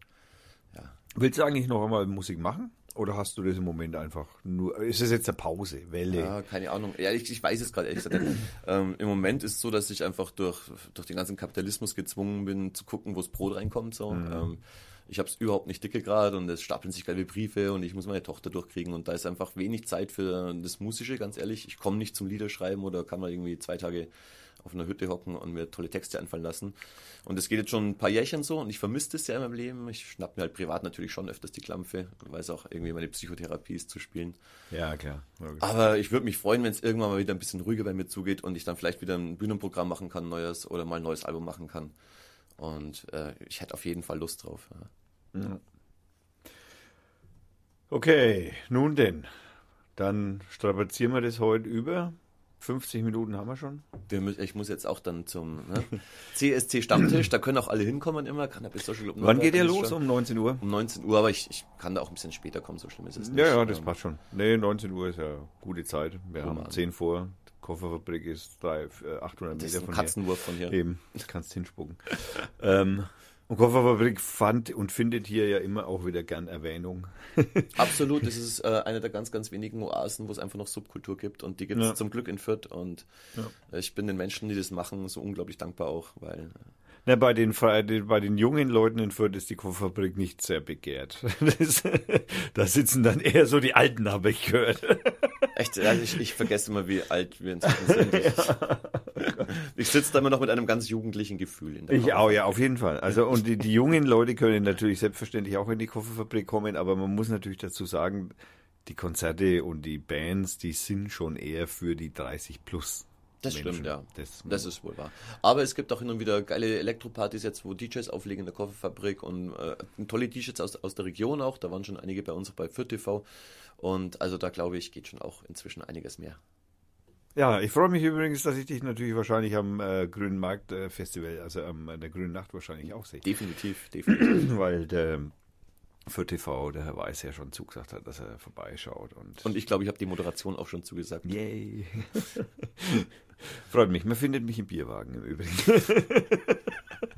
ja. Willst du eigentlich noch einmal Musik machen? Oder hast du das im Moment einfach nur, ist es jetzt eine Pause, Welle? Ja, keine Ahnung. Ja, ich, ich weiß es gerade ehrlich gesagt. Ähm, Im Moment ist es so, dass ich einfach durch, durch den ganzen Kapitalismus gezwungen bin, zu gucken, wo das Brot reinkommt. So. Ähm, ich habe es überhaupt nicht dicke gerade und es stapeln sich gelbe Briefe und ich muss meine Tochter durchkriegen und da ist einfach wenig Zeit für das Musische, ganz ehrlich. Ich komme nicht zum Liederschreiben oder kann mal irgendwie zwei Tage auf einer Hütte hocken und mir tolle Texte einfallen lassen. Und es geht jetzt schon ein paar Jährchen so und ich vermisse das ja in meinem Leben. Ich schnapp mir halt privat natürlich schon öfters die Klampfe, weil es auch irgendwie meine Psychotherapie ist zu spielen. Ja, klar. Logisch. Aber ich würde mich freuen, wenn es irgendwann mal wieder ein bisschen ruhiger bei mir zugeht und ich dann vielleicht wieder ein Bühnenprogramm machen kann, neues oder mal ein neues Album machen kann. Und äh, ich hätte auf jeden Fall Lust drauf. Ja. Okay, nun denn. Dann strapazieren wir das heute über. 50 Minuten haben wir schon. Ich muss jetzt auch dann zum ne? CSC Stammtisch, da können auch alle hinkommen immer. Cannabis Social Club Wann geht ihr ist los? schon Um 19 Uhr? Um 19 Uhr, aber ich, ich kann da auch ein bisschen später kommen, so schlimm ist es nicht. Ja, ja, das Ähm, passt schon. Nee, 19 Uhr ist ja gute Zeit. Wir haben Human. 10 vor. Kofferfabrik ist drei, äh, 800 Das ist Meter ein von Katzenwurf von hier. hier. Eben, kannst hinspucken. ähm, und Kofferfabrik fand und findet hier ja immer auch wieder gern Erwähnung. Absolut, das ist äh, eine der ganz, ganz wenigen Oasen, wo es einfach noch Subkultur gibt und die gibt es Ja. zum Glück in Fürth und äh, ich bin den Menschen, die das machen, so unglaublich dankbar auch, weil äh, Na, bei den, bei den jungen Leuten in Fürth ist die Kofferfabrik nicht sehr begehrt. Das, da sitzen dann eher so die Alten, habe ich gehört. Echt, ja, ich, ich vergesse immer, wie alt wir inzwischen sind. Ich, ich sitze da immer noch mit einem ganz jugendlichen Gefühl in der Ich auch, ja, auf jeden Fall. Also, und die, die jungen Leute können natürlich selbstverständlich auch in die Kofferfabrik kommen, aber man muss natürlich dazu sagen, die Konzerte und die Bands, die sind schon eher für die 30 plus. Das Menschen. stimmt, ja. Das- Das, ist wohl wahr. Aber es gibt auch hin und wieder geile Elektropartys jetzt, wo DJs auflegen in der Kofferfabrik und äh, tolle DJs aus, aus der Region auch. Da waren schon einige bei uns auch bei Fürth TV. Und also da glaube ich, geht schon auch inzwischen einiges mehr. Ja, ich freue mich übrigens, dass ich dich natürlich wahrscheinlich am äh, Grünen Markt äh, Festival, also am, an der Grünen Nacht wahrscheinlich auch sehe. Definitiv, definitiv. Weil der, für TV, der Herr Weiß ja schon zugesagt hat, dass er vorbeischaut. Und, Und ich glaube, ich habe die Moderation auch schon zugesagt. yay. Freut mich. Man findet mich im Bierwagen im Übrigen.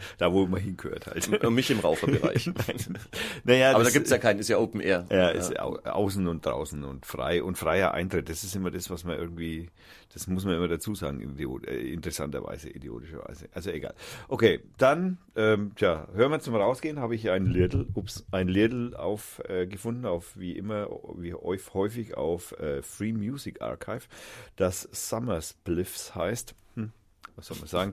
da, wo man hingehört halt. Und mich im Raucherbereich. Naja, Aber da das- gibt's ja keinen, ist ja Open Air. Ja, ist au außen und draußen und frei und freier Eintritt. Das ist immer das, was man irgendwie, das muss man immer dazu sagen, idiot, äh, interessanterweise, idiotischerweise. Also egal. Okay, dann, ähm, tja, hören wir zum Rausgehen, habe ich ein Lidl, ups, ein Lidl auf äh, gefunden, auf wie immer, wie häuf- häufig auf äh, Free Music Archive, das Summer Spliffs heißt. Hm, was soll man sagen?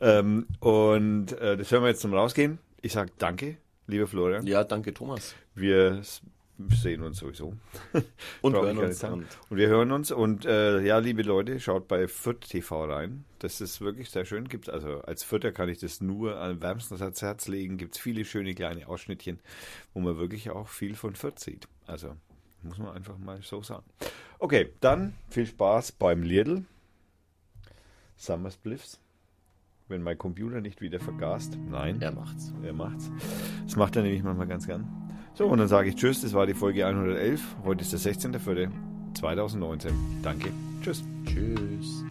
ähm, und äh, das hören wir jetzt zum Rausgehen. Ich sage danke, lieber Florian. Ja, danke Thomas. Wir sehen uns sowieso. Und hören uns. Und wir hören uns. Und äh, ja, liebe Leute, schaut bei Fürth TV rein. Das ist wirklich sehr schön. Gibt's also als Fürther kann ich das nur am wärmstens ans Herz legen. Gibt es viele schöne kleine Ausschnittchen, wo man wirklich auch viel von Fürth sieht. Also muss man einfach mal so sagen. Okay, dann viel Spaß beim Lidl. Summer Spliffs. Wenn mein Computer nicht wieder vergast. Nein. er macht's. Er macht's. Das macht er nämlich manchmal ganz gern. So, und dann sage ich Tschüss. Das war die Folge 111. Heute ist der 16.04.2019. Danke. Tschüss. Tschüss.